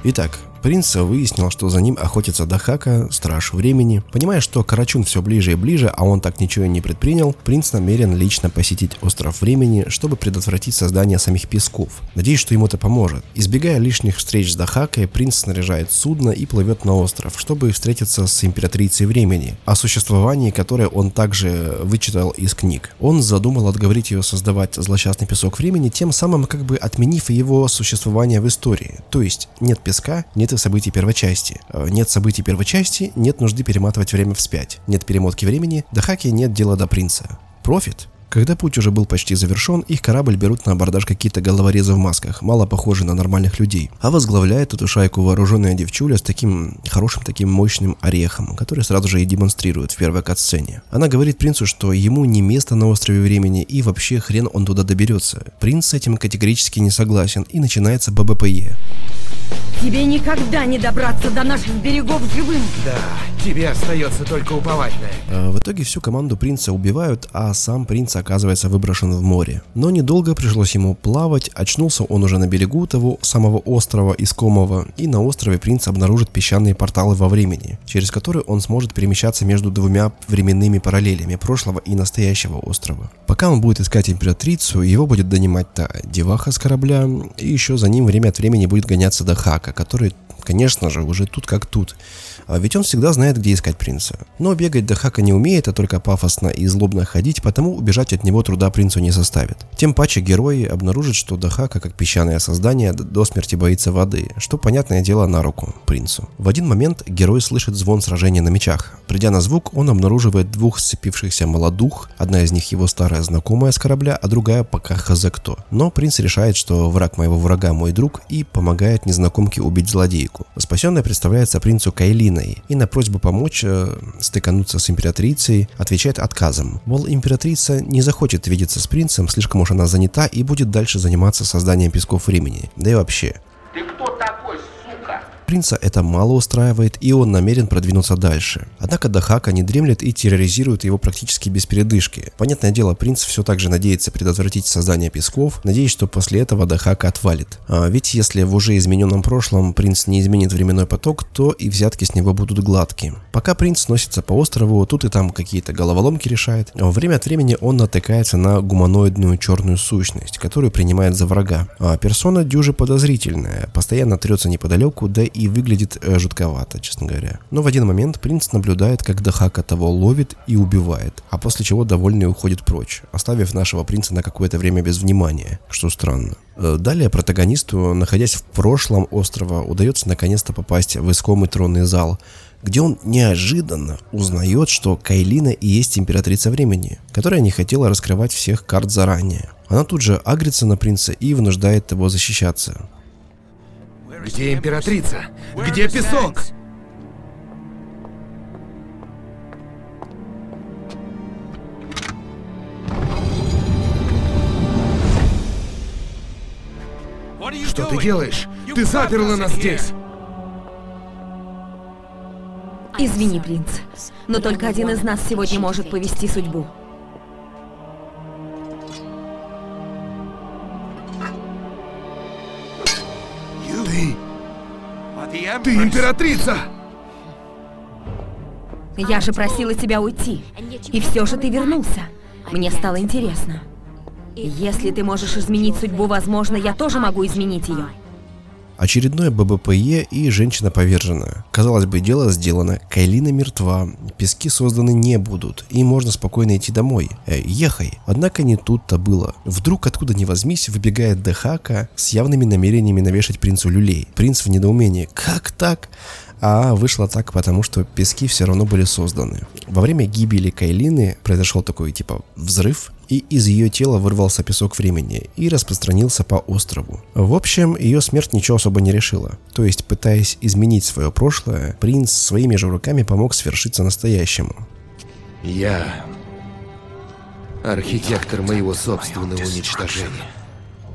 Итак, Принц выяснил, что за ним охотится Дахака, страж времени. Понимая, что Карачун все ближе и ближе, а он так ничего и не предпринял, принц намерен лично посетить остров времени, чтобы предотвратить создание самих песков. Надеюсь, что ему это поможет. Избегая лишних встреч с Дахакой, принц снаряжает судно и плывет на остров, чтобы встретиться с императрицей времени, о существовании которой он также вычитал из книг. Он задумал отговорить ее создавать злосчастный песок времени, тем самым как бы отменив его существование в истории. То есть нет песка, нет нет событий первой части. Э, нет событий первой части, нет нужды перематывать время вспять. Нет перемотки времени, до хаки нет дела до принца. Профит? Когда путь уже был почти завершен, их корабль берут на абордаж какие-то головорезы в масках, мало похожие на нормальных людей. А возглавляет эту шайку вооруженная девчуля с таким хорошим, таким мощным орехом, который сразу же и демонстрирует в первой кат-сцене. Она говорит принцу, что ему не место на острове времени и вообще хрен он туда доберется. Принц с этим категорически не согласен и начинается ББПЕ. Тебе никогда не добраться до наших берегов живым. Да, тебе остается только уповать на это. А в итоге всю команду принца убивают, а сам принц оказывается выброшен в море. Но недолго пришлось ему плавать, очнулся он уже на берегу того самого острова Искомого, и на острове принц обнаружит песчаные порталы во времени, через которые он сможет перемещаться между двумя временными параллелями прошлого и настоящего острова. Пока он будет искать императрицу, его будет донимать та деваха с корабля, и еще за ним время от времени будет гоняться до хака, Дахака, который конечно же, уже тут как тут. А ведь он всегда знает, где искать принца. Но бегать Дахака не умеет, а только пафосно и злобно ходить, потому убежать от него труда принцу не составит. Тем паче герои обнаружат, что Дахака, как песчаное создание, до смерти боится воды, что, понятное дело, на руку принцу. В один момент герой слышит звон сражения на мечах. Придя на звук, он обнаруживает двух сцепившихся молодух, одна из них его старая знакомая с корабля, а другая пока хз кто. Но принц решает, что враг моего врага мой друг и помогает незнакомке убить злодейку. Спасенная представляется принцу Кайлиной и на просьбу помочь э, стыкануться с императрицей отвечает отказом. Мол, императрица не захочет видеться с принцем, слишком уж она занята и будет дальше заниматься созданием песков времени. Да и вообще. Ты кто принца это мало устраивает, и он намерен продвинуться дальше. Однако Дахака не дремлет и терроризирует его практически без передышки. Понятное дело, принц все так же надеется предотвратить создание песков, надеясь, что после этого Дахака отвалит. А ведь если в уже измененном прошлом принц не изменит временной поток, то и взятки с него будут гладкие. Пока принц носится по острову, тут и там какие-то головоломки решает, а время от времени он натыкается на гуманоидную черную сущность, которую принимает за врага. А персона дюже подозрительная, постоянно трется неподалеку, да и и выглядит э, жутковато, честно говоря. Но в один момент принц наблюдает, как Дахака того ловит и убивает, а после чего довольный уходит прочь, оставив нашего принца на какое-то время без внимания, что странно. Э, далее протагонисту, находясь в прошлом острова, удается наконец-то попасть в искомый тронный зал, где он неожиданно узнает, что Кайлина и есть императрица времени, которая не хотела раскрывать всех карт заранее. Она тут же агрится на принца и вынуждает его защищаться. Где императрица? Где песок? Что ты делаешь? Ты заперла нас здесь! Извини, принц, но только один из нас сегодня может повести судьбу. Ты императрица! Я же просила тебя уйти. И все же ты вернулся. Мне стало интересно. Если ты можешь изменить судьбу, возможно, я тоже могу изменить ее. Очередное ББПЕ и женщина повержена. Казалось бы, дело сделано, Кайлина мертва, пески созданы не будут, и можно спокойно идти домой. Э, ехай. Однако не тут-то было. Вдруг откуда ни возьмись выбегает Дехака с явными намерениями навешать принцу люлей. Принц в недоумении. Как так? А вышло так, потому что пески все равно были созданы. Во время гибели Кайлины произошел такой типа взрыв, и из ее тела вырвался песок времени и распространился по острову. В общем, ее смерть ничего особо не решила. То есть, пытаясь изменить свое прошлое, принц своими же руками помог свершиться настоящему. Я архитектор моего собственного уничтожения.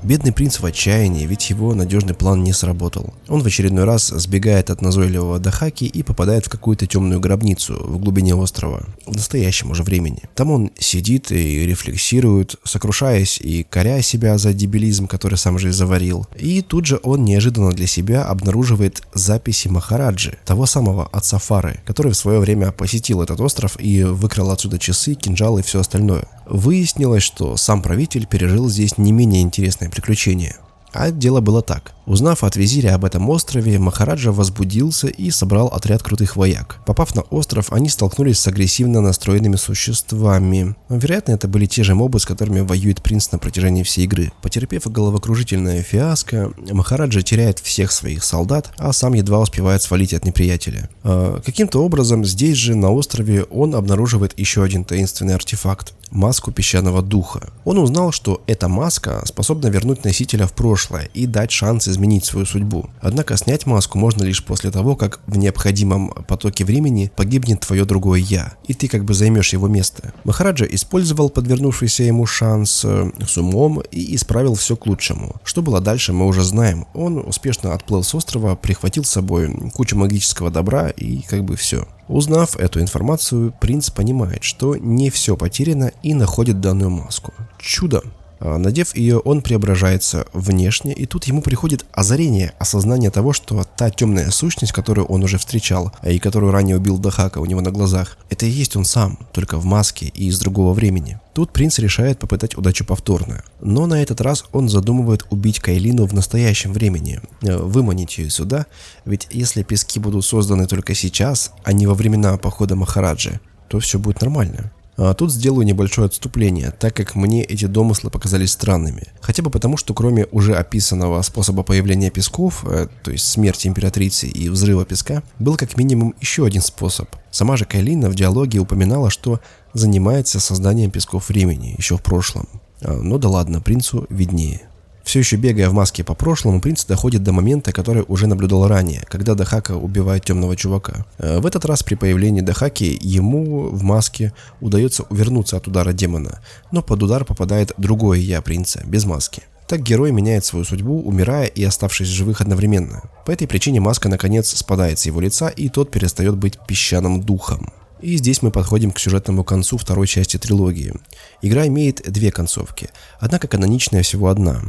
Бедный принц в отчаянии, ведь его надежный план не сработал. Он в очередной раз сбегает от назойливого Дахаки и попадает в какую-то темную гробницу в глубине острова, в настоящем уже времени. Там он сидит и рефлексирует, сокрушаясь и коря себя за дебилизм, который сам же и заварил. И тут же он неожиданно для себя обнаруживает записи Махараджи, того самого отца Фары, который в свое время посетил этот остров и выкрал отсюда часы, кинжалы и все остальное. Выяснилось, что сам правитель пережил здесь не менее интересное приключение. А дело было так. Узнав от визиря об этом острове, Махараджа возбудился и собрал отряд крутых вояк. Попав на остров, они столкнулись с агрессивно настроенными существами. Вероятно, это были те же мобы, с которыми воюет принц на протяжении всей игры. Потерпев головокружительное фиаско, Махараджа теряет всех своих солдат, а сам едва успевает свалить от неприятеля. А, каким-то образом здесь же, на острове, он обнаруживает еще один таинственный артефакт – маску песчаного духа. Он узнал, что эта маска способна вернуть носителя в прошлое и дать шанс изменить свою судьбу. Однако снять маску можно лишь после того, как в необходимом потоке времени погибнет твое другое «я», и ты как бы займешь его место. Махараджа использовал подвернувшийся ему шанс э, с умом и исправил все к лучшему. Что было дальше, мы уже знаем. Он успешно отплыл с острова, прихватил с собой кучу магического добра и как бы все. Узнав эту информацию, принц понимает, что не все потеряно и находит данную маску. Чудо! А, надев ее, он преображается внешне, и тут ему приходит озарение, осознание того, что та темная сущность, которую он уже встречал, а и которую ранее убил Дахака у него на глазах, это и есть он сам, только в маске и из другого времени. Тут принц решает попытать удачу повторно. Но на этот раз он задумывает убить Кайлину в настоящем времени, э, выманить ее сюда, ведь если пески будут созданы только сейчас, а не во времена похода Махараджи, то все будет нормально. А тут сделаю небольшое отступление, так как мне эти домыслы показались странными. Хотя бы потому, что кроме уже описанного способа появления песков, э, то есть смерти императрицы и взрыва песка, был как минимум еще один способ. Сама же Кайлина в диалоге упоминала, что занимается созданием песков времени еще в прошлом. А, ну да ладно, принцу виднее. Все еще бегая в маске по прошлому, принц доходит до момента, который уже наблюдал ранее, когда Дахака убивает темного чувака. Э, в этот раз при появлении Дахаки ему в маске удается увернуться от удара демона, но под удар попадает другое я принца, без маски. Так герой меняет свою судьбу, умирая и оставшись живых одновременно. По этой причине маска наконец спадает с его лица, и тот перестает быть песчаным духом. И здесь мы подходим к сюжетному концу второй части трилогии. Игра имеет две концовки, однако каноничная всего одна.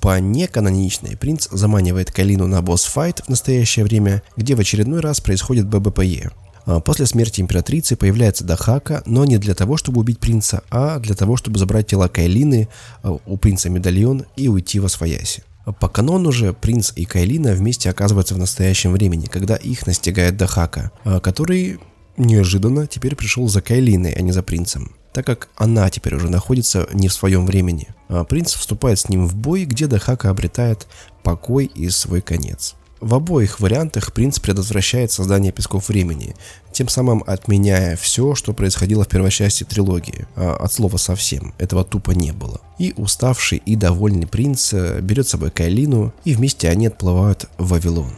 По неканоничной принц заманивает Калину на босс-файт в настоящее время, где в очередной раз происходит ББПЕ. А после смерти императрицы появляется Дахака, но не для того, чтобы убить принца, а для того, чтобы забрать тело Кайлины, а, у принца медальон и уйти во свояси. По канону же принц и Кайлина вместе оказываются в настоящем времени, когда их настигает Дахака, а, который неожиданно теперь пришел за Кайлиной, а не за принцем, так как она теперь уже находится не в своем времени. А принц вступает с ним в бой, где Дахака обретает покой и свой конец. В обоих вариантах принц предотвращает создание песков времени, тем самым отменяя все, что происходило в первой части трилогии. А от слова совсем, этого тупо не было. И уставший и довольный принц э, берет с собой Кайлину, и вместе они отплывают в Вавилон.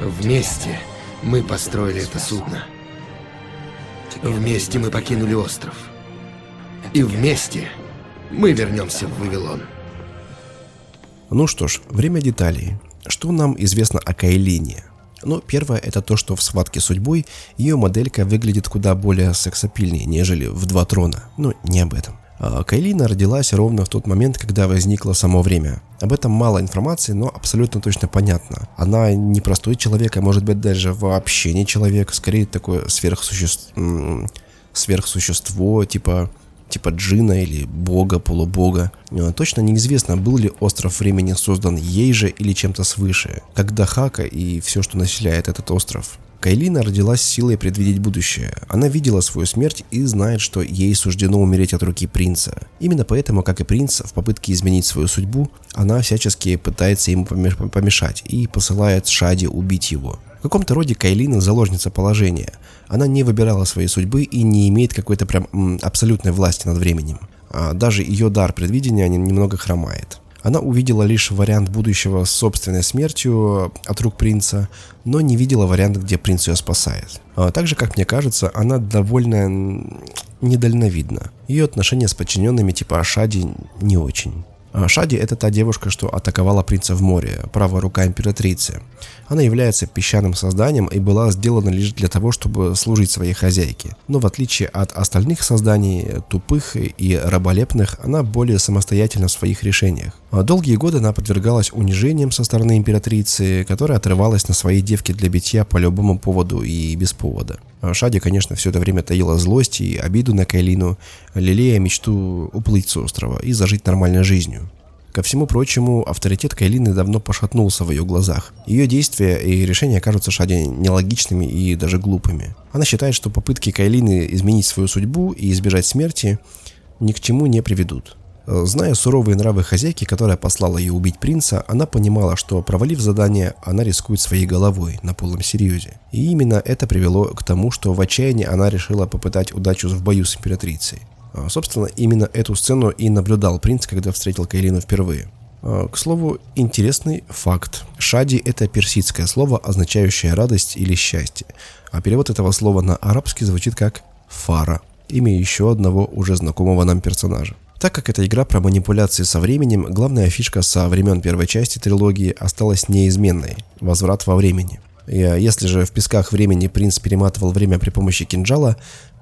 Вместе мы построили это судно. Вместе мы покинули остров. И вместе мы вернемся в Вавилон. Ну что ж, время деталей. Что нам известно о Кайлине? Ну, первое это то, что в «Схватке судьбой» ее моделька выглядит куда более сексапильнее, нежели в «Два трона». Ну, не об этом. А, Кайлина родилась ровно в тот момент, когда возникло само время. Об этом мало информации, но абсолютно точно понятно. Она не простой человек, а может быть даже вообще не человек, скорее такое сверхсущество, сверхсущество типа типа джина или бога, полубога. А, точно неизвестно, был ли остров времени создан ей же или чем-то свыше, как Дахака и все, что населяет этот остров. Кайлина родилась силой предвидеть будущее. Она видела свою смерть и знает, что ей суждено умереть от руки принца. Именно поэтому, как и принц, в попытке изменить свою судьбу, она всячески пытается ему помешать и посылает Шади убить его. В каком-то роде Кайлина заложница положения. Она не выбирала своей судьбы и не имеет какой-то прям абсолютной власти над временем. А даже ее дар предвидения немного хромает. Она увидела лишь вариант будущего с собственной смертью от рук принца, но не видела варианта, где принц ее спасает. А также, как мне кажется, она довольно недальновидна. Ее отношения с подчиненными типа Ашади не очень. А Шади – это та девушка, что атаковала принца в море, правая рука императрицы. Она является песчаным созданием и была сделана лишь для того, чтобы служить своей хозяйке. Но в отличие от остальных созданий, тупых и раболепных, она более самостоятельна в своих решениях. А долгие годы она подвергалась унижениям со стороны императрицы, которая отрывалась на своей девке для битья по любому поводу и без повода. А Шади, конечно, все это время таила злость и обиду на Кайлину, лелея мечту уплыть с острова и зажить нормальной жизнью. Ко всему прочему, авторитет Кайлины давно пошатнулся в ее глазах. Ее действия и решения кажутся Шаде нелогичными и даже глупыми. Она считает, что попытки Кайлины изменить свою судьбу и избежать смерти ни к чему не приведут. Зная суровые нравы хозяйки, которая послала ее убить принца, она понимала, что провалив задание, она рискует своей головой на полном серьезе. И именно это привело к тому, что в отчаянии она решила попытать удачу в бою с императрицей. А, собственно, именно эту сцену и наблюдал принц, когда встретил Кайлину впервые. А, к слову, интересный факт. Шади – это персидское слово, означающее радость или счастье. А перевод этого слова на арабский звучит как «фара», имя еще одного уже знакомого нам персонажа. Так как эта игра про манипуляции со временем, главная фишка со времен первой части трилогии осталась неизменной – возврат во времени. И а, если же в песках времени принц перематывал время при помощи кинжала,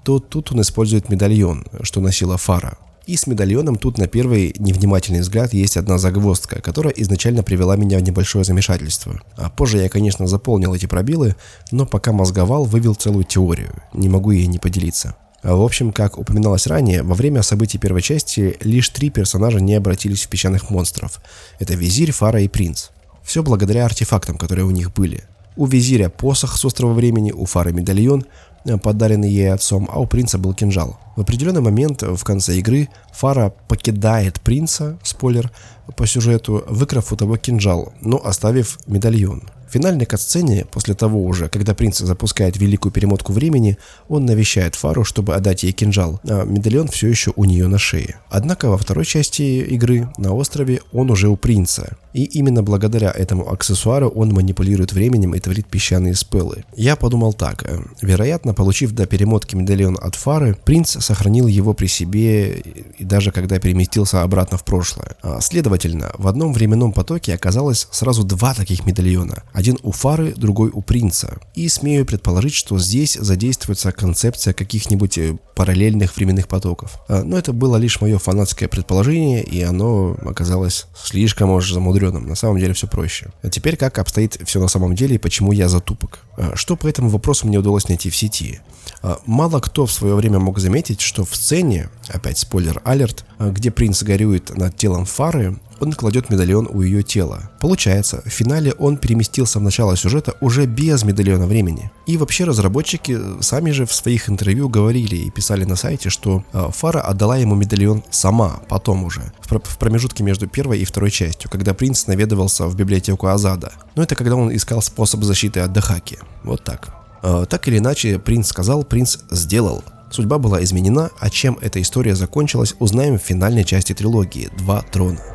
то тут он использует медальон, что носила Фара. И с медальоном тут на первый невнимательный взгляд есть одна загвоздка, которая изначально привела меня в небольшое замешательство. А позже я, конечно, заполнил эти пробелы, но пока мозговал, вывел целую теорию. Не могу ей не поделиться. В общем, как упоминалось ранее, во время событий первой части лишь три персонажа не обратились в песчаных монстров. Это Визирь, Фара и Принц. Все благодаря артефактам, которые у них были. У Визиря посох с острова времени, у Фары медальон, Э, подаренный ей отцом, а у принца был кинжал. В определенный момент в конце игры Фара покидает принца, спойлер, по сюжету, выкрав у того кинжал, но оставив медальон финальной катсцене, после того уже, когда принц запускает великую перемотку времени, он навещает Фару, чтобы отдать ей кинжал, а медальон все еще у нее на шее. Однако во второй части игры на острове он уже у принца. И именно благодаря этому аксессуару он манипулирует временем и творит песчаные спеллы. Я подумал так. Э, вероятно, получив до перемотки медальон от Фары, принц сохранил его при себе и даже когда переместился обратно в прошлое. А, следовательно, в одном временном потоке оказалось сразу два таких медальона. У Фары, другой у Принца. И смею предположить, что здесь задействуется концепция каких-нибудь э, параллельных временных потоков. А, но это было лишь мое фанатское предположение, и оно оказалось слишком уж замудренным. На самом деле все проще. А теперь как обстоит все на самом деле и почему я затупок. А, что по этому вопросу мне удалось найти в сети? А, мало кто в свое время мог заметить, что в сцене, опять спойлер-алерт, где принц горюет над телом Фары, он кладет медальон у ее тела. Получается, в финале он переместился в начало сюжета уже без медальона времени. И вообще разработчики сами же в своих интервью говорили и писали на сайте, что э, Фара отдала ему медальон сама, потом уже, в промежутке между первой и второй частью, когда принц наведывался в библиотеку Азада. Но это когда он искал способ защиты от Дахаки. Вот так. Э, так или иначе, принц сказал, принц сделал. Судьба была изменена, а чем эта история закончилась, узнаем в финальной части трилогии «Два трона».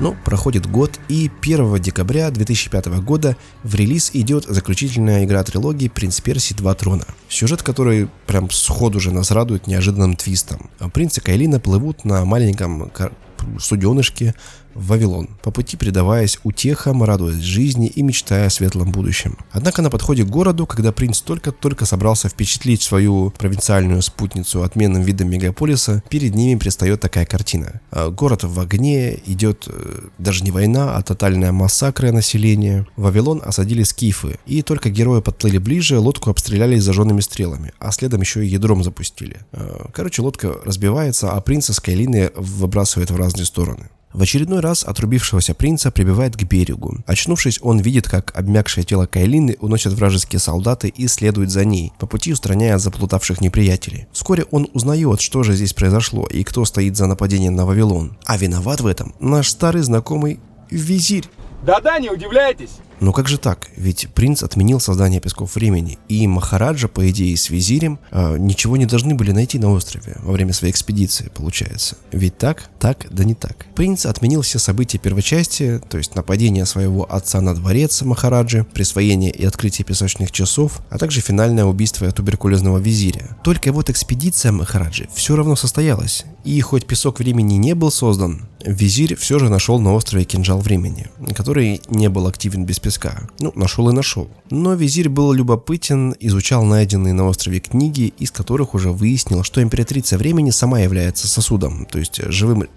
Но проходит год, и 1 декабря 2005 года в релиз идет заключительная игра трилогии «Принц Перси. Два трона». Сюжет, который прям сходу же нас радует неожиданным твистом. Принц и Кайлина плывут на маленьком суденышке в Вавилон, по пути предаваясь утехам, радуясь жизни и мечтая о светлом будущем. Однако на подходе к городу, когда принц только-только собрался впечатлить свою провинциальную спутницу отменным видом мегаполиса, перед ними предстает такая картина. А, город в огне, идет э, даже не война, а тотальная массакра населения. Вавилон осадили скифы, и только герои подплыли ближе, лодку обстреляли зажженными стрелами, а следом еще и ядром запустили. А, короче, лодка разбивается, а принца с Кайлины выбрасывает в разные стороны. В очередной раз отрубившегося принца прибивает к берегу. Очнувшись, он видит, как обмякшее тело Кайлины уносят вражеские солдаты и следует за ней, по пути устраняя заплутавших неприятелей. Вскоре он узнает, что же здесь произошло и кто стоит за нападением на Вавилон. А виноват в этом наш старый знакомый Визирь. Да-да, не удивляйтесь. Но как же так? Ведь принц отменил создание песков времени, и Махараджа, по идее, с визирем э, ничего не должны были найти на острове во время своей экспедиции, получается. Ведь так? Так, да не так. Принц отменил все события первой части, то есть нападение своего отца на дворец Махараджи, присвоение и открытие песочных часов, а также финальное убийство туберкулезного визиря. Только вот экспедиция Махараджи все равно состоялась, и хоть песок времени не был создан, визирь все же нашел на острове кинжал времени, который не был активен без. Ну, нашел и нашел. Но визирь был любопытен, изучал найденные на острове книги, из которых уже выяснил, что императрица времени сама является сосудом, то есть живым,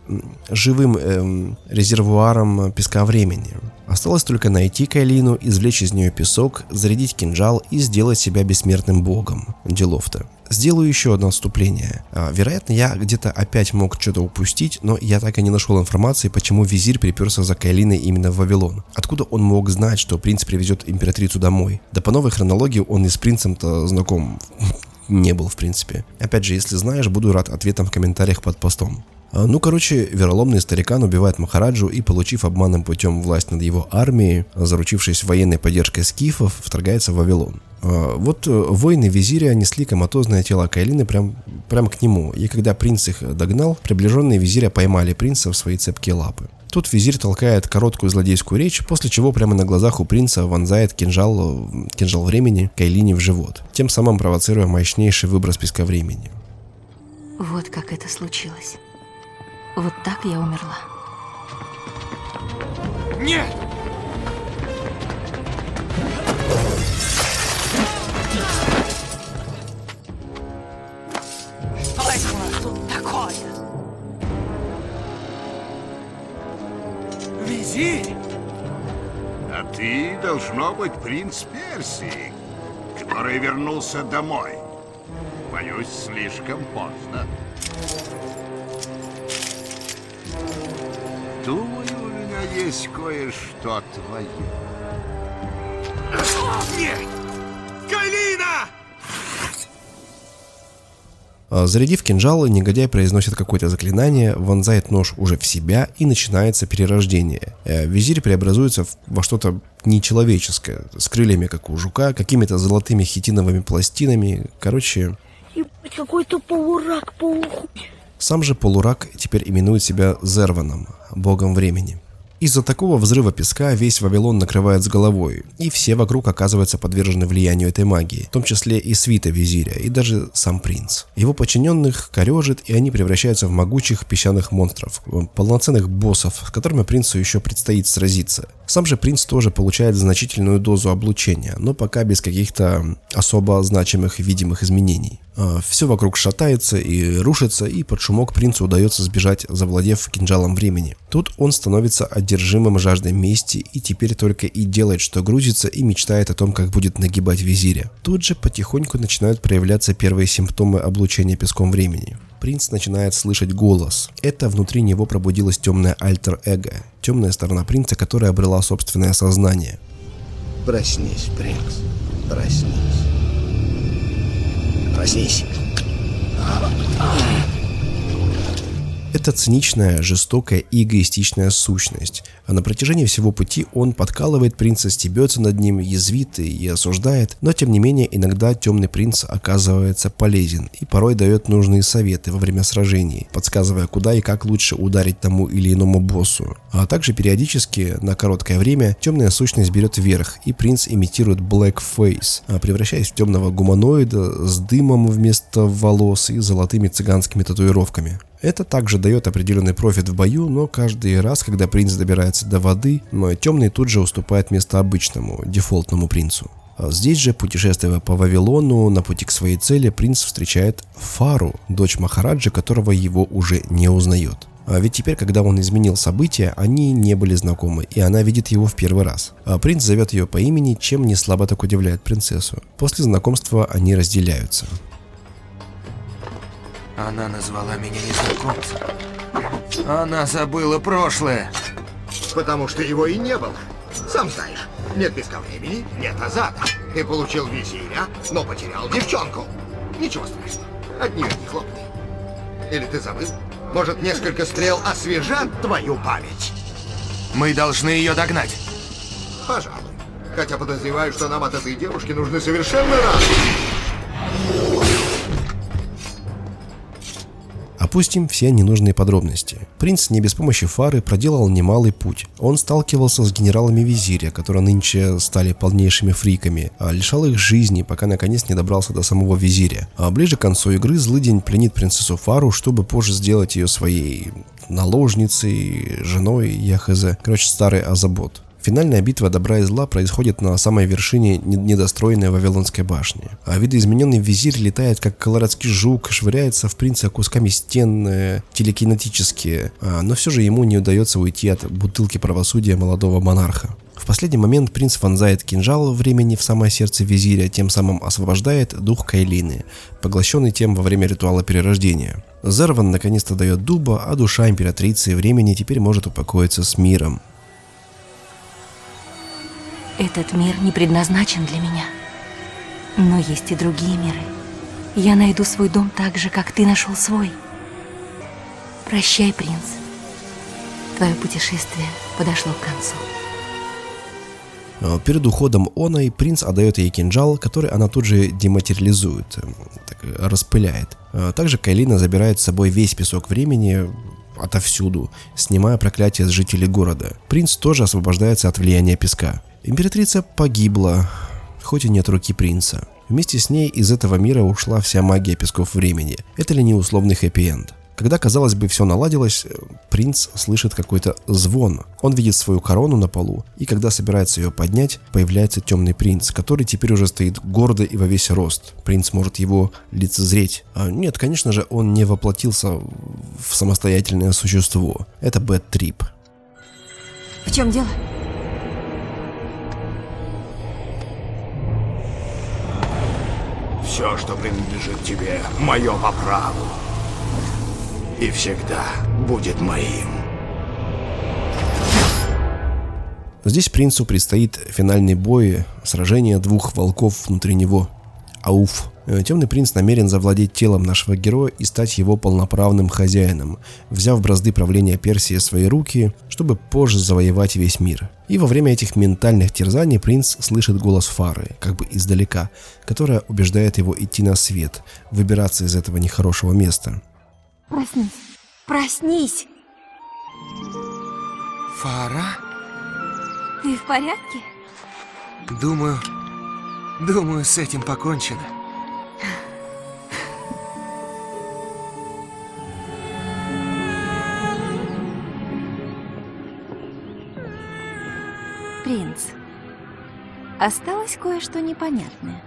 живым эм, резервуаром песка времени. Осталось только найти Кайлину, извлечь из нее песок, зарядить кинжал и сделать себя бессмертным богом. Делов-то. Сделаю еще одно отступление. А, вероятно, я где-то опять мог что-то упустить, но я так и не нашел информации, почему визирь приперся за Кайлиной именно в Вавилон. Откуда он мог знать, что принц привезет императрицу домой? Да по новой хронологии он и с принцем-то знаком *laughs* не был, в принципе. Опять же, если знаешь, буду рад ответам в комментариях под постом. А, ну, короче, вероломный старикан убивает Махараджу и, получив обманным путем власть над его армией, заручившись военной поддержкой скифов, вторгается в Вавилон. А, вот э, воины визиря несли коматозное тело Кайлины прям, прям к нему, и когда принц их догнал, приближенные визиря поймали принца в свои цепкие лапы. Тут визирь толкает короткую злодейскую речь, после чего прямо на глазах у принца вонзает кинжал, кинжал времени Кайлине в живот, тем самым провоцируя мощнейший выброс песка времени. Вот как это случилось. Вот так я умерла. Нет! визирь. А ты, должно быть, принц Персии, который вернулся домой. Боюсь, слишком поздно. Думаю, у меня есть кое-что твое. Нет! Калина! А, Зарядив кинжал, негодяй произносит какое-то заклинание, вонзает нож уже в себя и начинается перерождение. Э, Визирь преобразуется во что-то нечеловеческое, с крыльями, как у жука, какими-то золотыми хитиновыми пластинами. Короче, Ебать, какой-то полурак, полухуй. сам же полурак теперь именует себя Зерваном, богом времени. Из-за такого взрыва песка весь Вавилон накрывает с головой, и все вокруг оказываются подвержены влиянию этой магии, в том числе и свита визиря, и даже сам принц. Его подчиненных корежит, и они превращаются в могучих песчаных монстров, полноценных боссов, с которыми принцу еще предстоит сразиться. Сам же принц тоже получает значительную дозу облучения, но пока без каких-то особо значимых видимых изменений. Все вокруг шатается и рушится, и под шумок принцу удается сбежать, завладев кинжалом времени. Тут он становится одержимым жаждой мести и теперь только и делает, что грузится и мечтает о том, как будет нагибать визиря. Тут же потихоньку начинают проявляться первые симптомы облучения песком времени. Принц начинает слышать голос. Это внутри него пробудилось темное альтер-эго, темная сторона принца, которая обрела собственное сознание. Проснись, принц. Проснись. Проснись. Это циничная, жестокая и эгоистичная сущность. А на протяжении всего пути он подкалывает принца, стебется над ним, язвит и осуждает, но тем не менее иногда темный принц оказывается полезен и порой дает нужные советы во время сражений, подсказывая куда и как лучше ударить тому или иному боссу. А также периодически, на короткое время, темная сущность берет верх и принц имитирует Blackface, а превращаясь в темного гуманоида с дымом вместо волос и золотыми цыганскими татуировками. Это также дает определенный профит в бою, но каждый раз, когда принц добирается до воды, но темный тут же уступает место обычному, дефолтному принцу. А Здесь же, путешествуя по Вавилону, на пути к своей цели, принц встречает Фару, дочь Махараджи, которого его уже не узнает. А ведь теперь, когда он изменил события, они не были знакомы, и она видит его в первый раз. А принц зовет ее по имени, чем не слабо так удивляет принцессу. После знакомства они разделяются. Она назвала меня незнакомцем. Она забыла прошлое. Потому что его и не было. Сам знаешь, нет песка времени, нет азата. Ты получил визиря, но потерял девчонку. Ничего страшного, от нее не хлопты. Или ты забыл? Может, несколько стрел освежат твою память? Мы должны ее догнать. Пожалуй. Хотя подозреваю, что нам от этой девушки нужны совершенно разные. Опустим все ненужные подробности. Принц не без помощи фары проделал немалый путь. Он сталкивался с генералами визиря, которые нынче стали полнейшими фриками, а лишал их жизни, пока наконец не добрался до самого визиря. А ближе к концу игры злыдень пленит принцессу Фару, чтобы позже сделать ее своей наложницей, женой, я хз. Короче, старый Азабот. Финальная битва добра и зла происходит на самой вершине не- недостроенной Вавилонской башни. А видоизмененный визирь летает как колорадский жук, швыряется в принца кусками стен э, телекинетические, а, но все же ему не удается уйти от бутылки правосудия молодого монарха. В последний момент принц вонзает кинжал времени в самое сердце визиря, тем самым освобождает дух Кайлины, поглощенный тем во время ритуала перерождения. Зерван наконец-то дает дуба, а душа императрицы времени теперь может упокоиться с миром. Этот мир не предназначен для меня. Но есть и другие миры. Я найду свой дом так же, как ты нашел свой. Прощай, принц. Твое путешествие подошло к концу. Э, Перед уходом Оной принц отдает ей кинжал, который она тут же дематериализует, э, так, распыляет. Э, Также Кайлина забирает с собой весь песок времени отовсюду, снимая проклятие с жителей города. Принц тоже освобождается от влияния песка. Императрица погибла, хоть и нет руки принца. Вместе с ней из этого мира ушла вся магия песков времени. Это ли не условный хэппи-энд? Когда, казалось бы, все наладилось, э, принц слышит какой-то звон. Он видит свою корону на полу, и когда собирается ее поднять, появляется темный принц, который теперь уже стоит гордо и во весь рост. Принц может его лицезреть. А нет, конечно же, он не воплотился в самостоятельное существо. Это Бэт Трип. В чем дело? Все, что принадлежит тебе, мое по праву. И всегда будет моим. Здесь принцу предстоит финальный бой, сражение двух волков внутри него. Ауф. Э, Темный принц намерен завладеть телом нашего героя и стать его полноправным хозяином, взяв бразды правления Персии в свои руки, чтобы позже завоевать весь мир. И во время этих ментальных терзаний принц слышит голос Фары, как бы издалека, которая убеждает его идти на свет, выбираться из этого нехорошего места. Проснись. Проснись. Фара? Ты в порядке? Думаю, думаю, с этим покончено. Принц, осталось кое-что непонятное.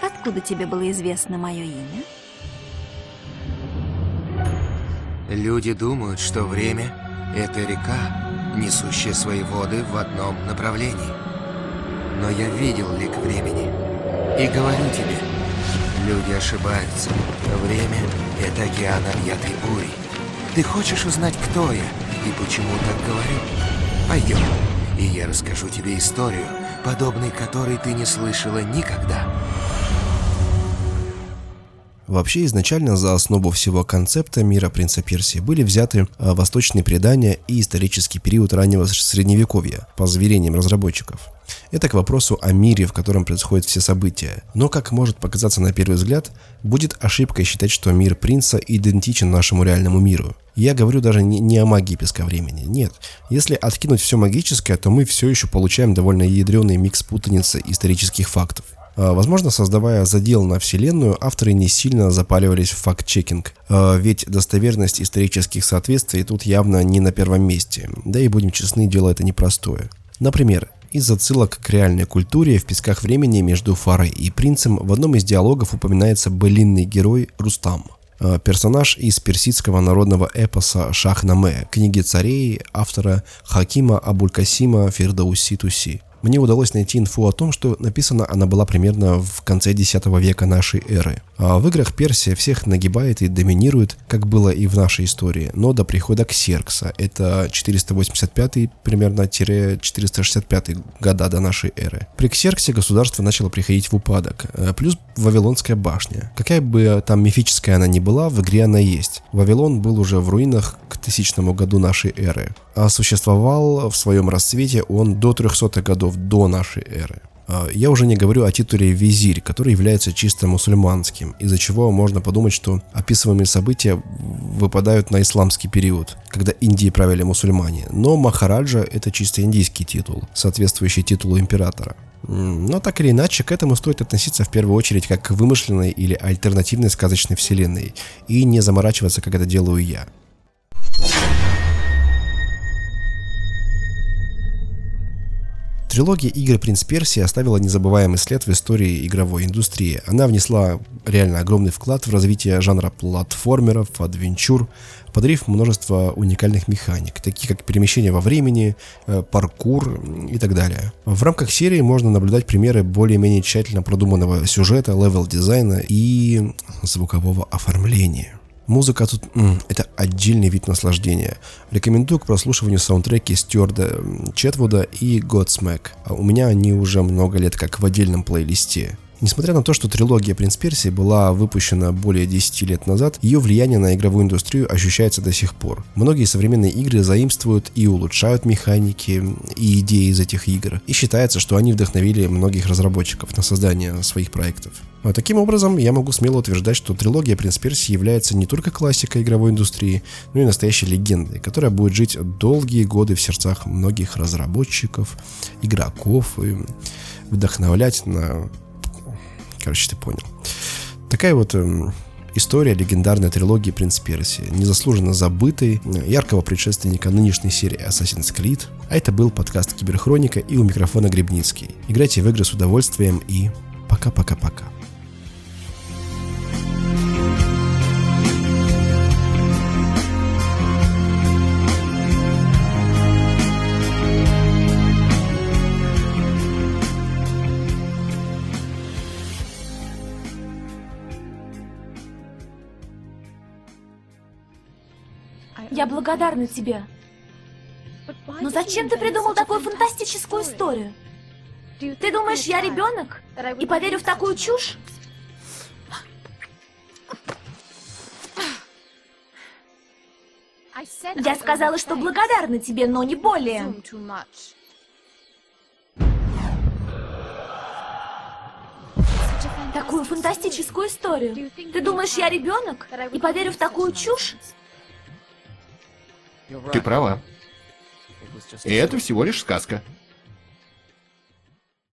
Откуда тебе было известно мое имя? Люди думают, что время — это река, несущая свои воды в одном направлении. Но я видел лик времени. И говорю тебе, люди ошибаются. Время — это океан объятый бурей. Ты хочешь узнать, кто я и почему так говорю? Пойдем, и я расскажу тебе историю, подобной которой ты не слышала никогда. Вообще, изначально за основу всего концепта мира принца Персии были взяты а, восточные предания и исторический период раннего средневековья, по заверениям разработчиков. Это к вопросу о мире, в котором происходят все события. Но, как может показаться на первый взгляд, будет ошибкой считать, что мир принца идентичен нашему реальному миру. Я говорю даже не, не о магии песка времени, нет. Если откинуть все магическое, то мы все еще получаем довольно ядреный микс путаницы исторических фактов. А, Возможно, создавая задел на Вселенную, авторы не сильно запаливались в факт-чекинг, А, ведь достоверность исторических соответствий тут явно не на первом месте, да и будем честны, дело это непростое. Например, из отсылок к реальной культуре в «Песках времени» между Фарой и принцем в одном из диалогов упоминается былинный герой Рустам. А, Персонаж из персидского народного эпоса Шахнаме, книги царей автора Хакима Абулькасима Фирдауси Туси. Мне удалось найти инфу о том, что написана она была примерно в конце X века нашей эры. А в играх Персия всех нагибает и доминирует, как было и в нашей истории, но до прихода Ксеркса, это 485 примерно 465 года до нашей эры. При Ксерксе государство начало приходить в упадок, э, плюс Вавилонская башня. Какая бы там мифическая она ни была, в игре она есть. Вавилон был уже в руинах к тысячному году нашей эры, а существовал в своем расцвете он до 300 годов до нашей эры. А, Я уже не говорю о титуле визирь, который является чисто мусульманским, из-за чего можно подумать, что описываемые события выпадают на исламский период, когда Индии правили мусульмане. Но Махараджа – это чисто индийский титул, соответствующий титулу императора. Но так или иначе, к этому стоит относиться в первую очередь как к вымышленной или альтернативной сказочной вселенной, и не заморачиваться, как это делаю я. Трилогия игр «Принц Персии» оставила незабываемый след в истории игровой индустрии. Она внесла реально огромный вклад в развитие жанра платформеров, адвенчур, подарив множество уникальных механик, такие как перемещение во времени, э, паркур и так далее. В рамках серии можно наблюдать примеры более-менее тщательно продуманного сюжета, левел-дизайна и звукового оформления. Музыка тут это отдельный вид наслаждения. Рекомендую к прослушиванию саундтреки Стюарта Четвуда и Godsmack. А У меня они уже много лет как в отдельном плейлисте. Несмотря на то, что трилогия «Принц Персии» была выпущена более 10 лет назад, ее влияние на игровую индустрию ощущается до сих пор. Многие современные игры заимствуют и улучшают механики и идеи из этих игр, и считается, что они вдохновили многих разработчиков на создание своих проектов. А таким образом, я могу смело утверждать, что трилогия «Принц Персии» является не только классикой игровой индустрии, но и настоящей легендой, которая будет жить долгие годы в сердцах многих разработчиков, игроков и вдохновлять на Короче, ты понял. Такая вот эм, история легендарной трилогии «Принц Персии», незаслуженно забытой, э, яркого предшественника нынешней серии Assassin's Creed. А это был подкаст Киберхроника и у микрофона Гребницкий. Играйте в игры с удовольствием и пока-пока-пока. Я благодарна тебе. Но зачем ты придумал такую фантастическую историю? Ты думаешь, я ребенок? И поверю в такую чушь? Я сказала, что благодарна тебе, но не более. Такую фантастическую историю. Ты думаешь, я ребенок? И поверю в такую чушь? Ты права. И это всего лишь сказка.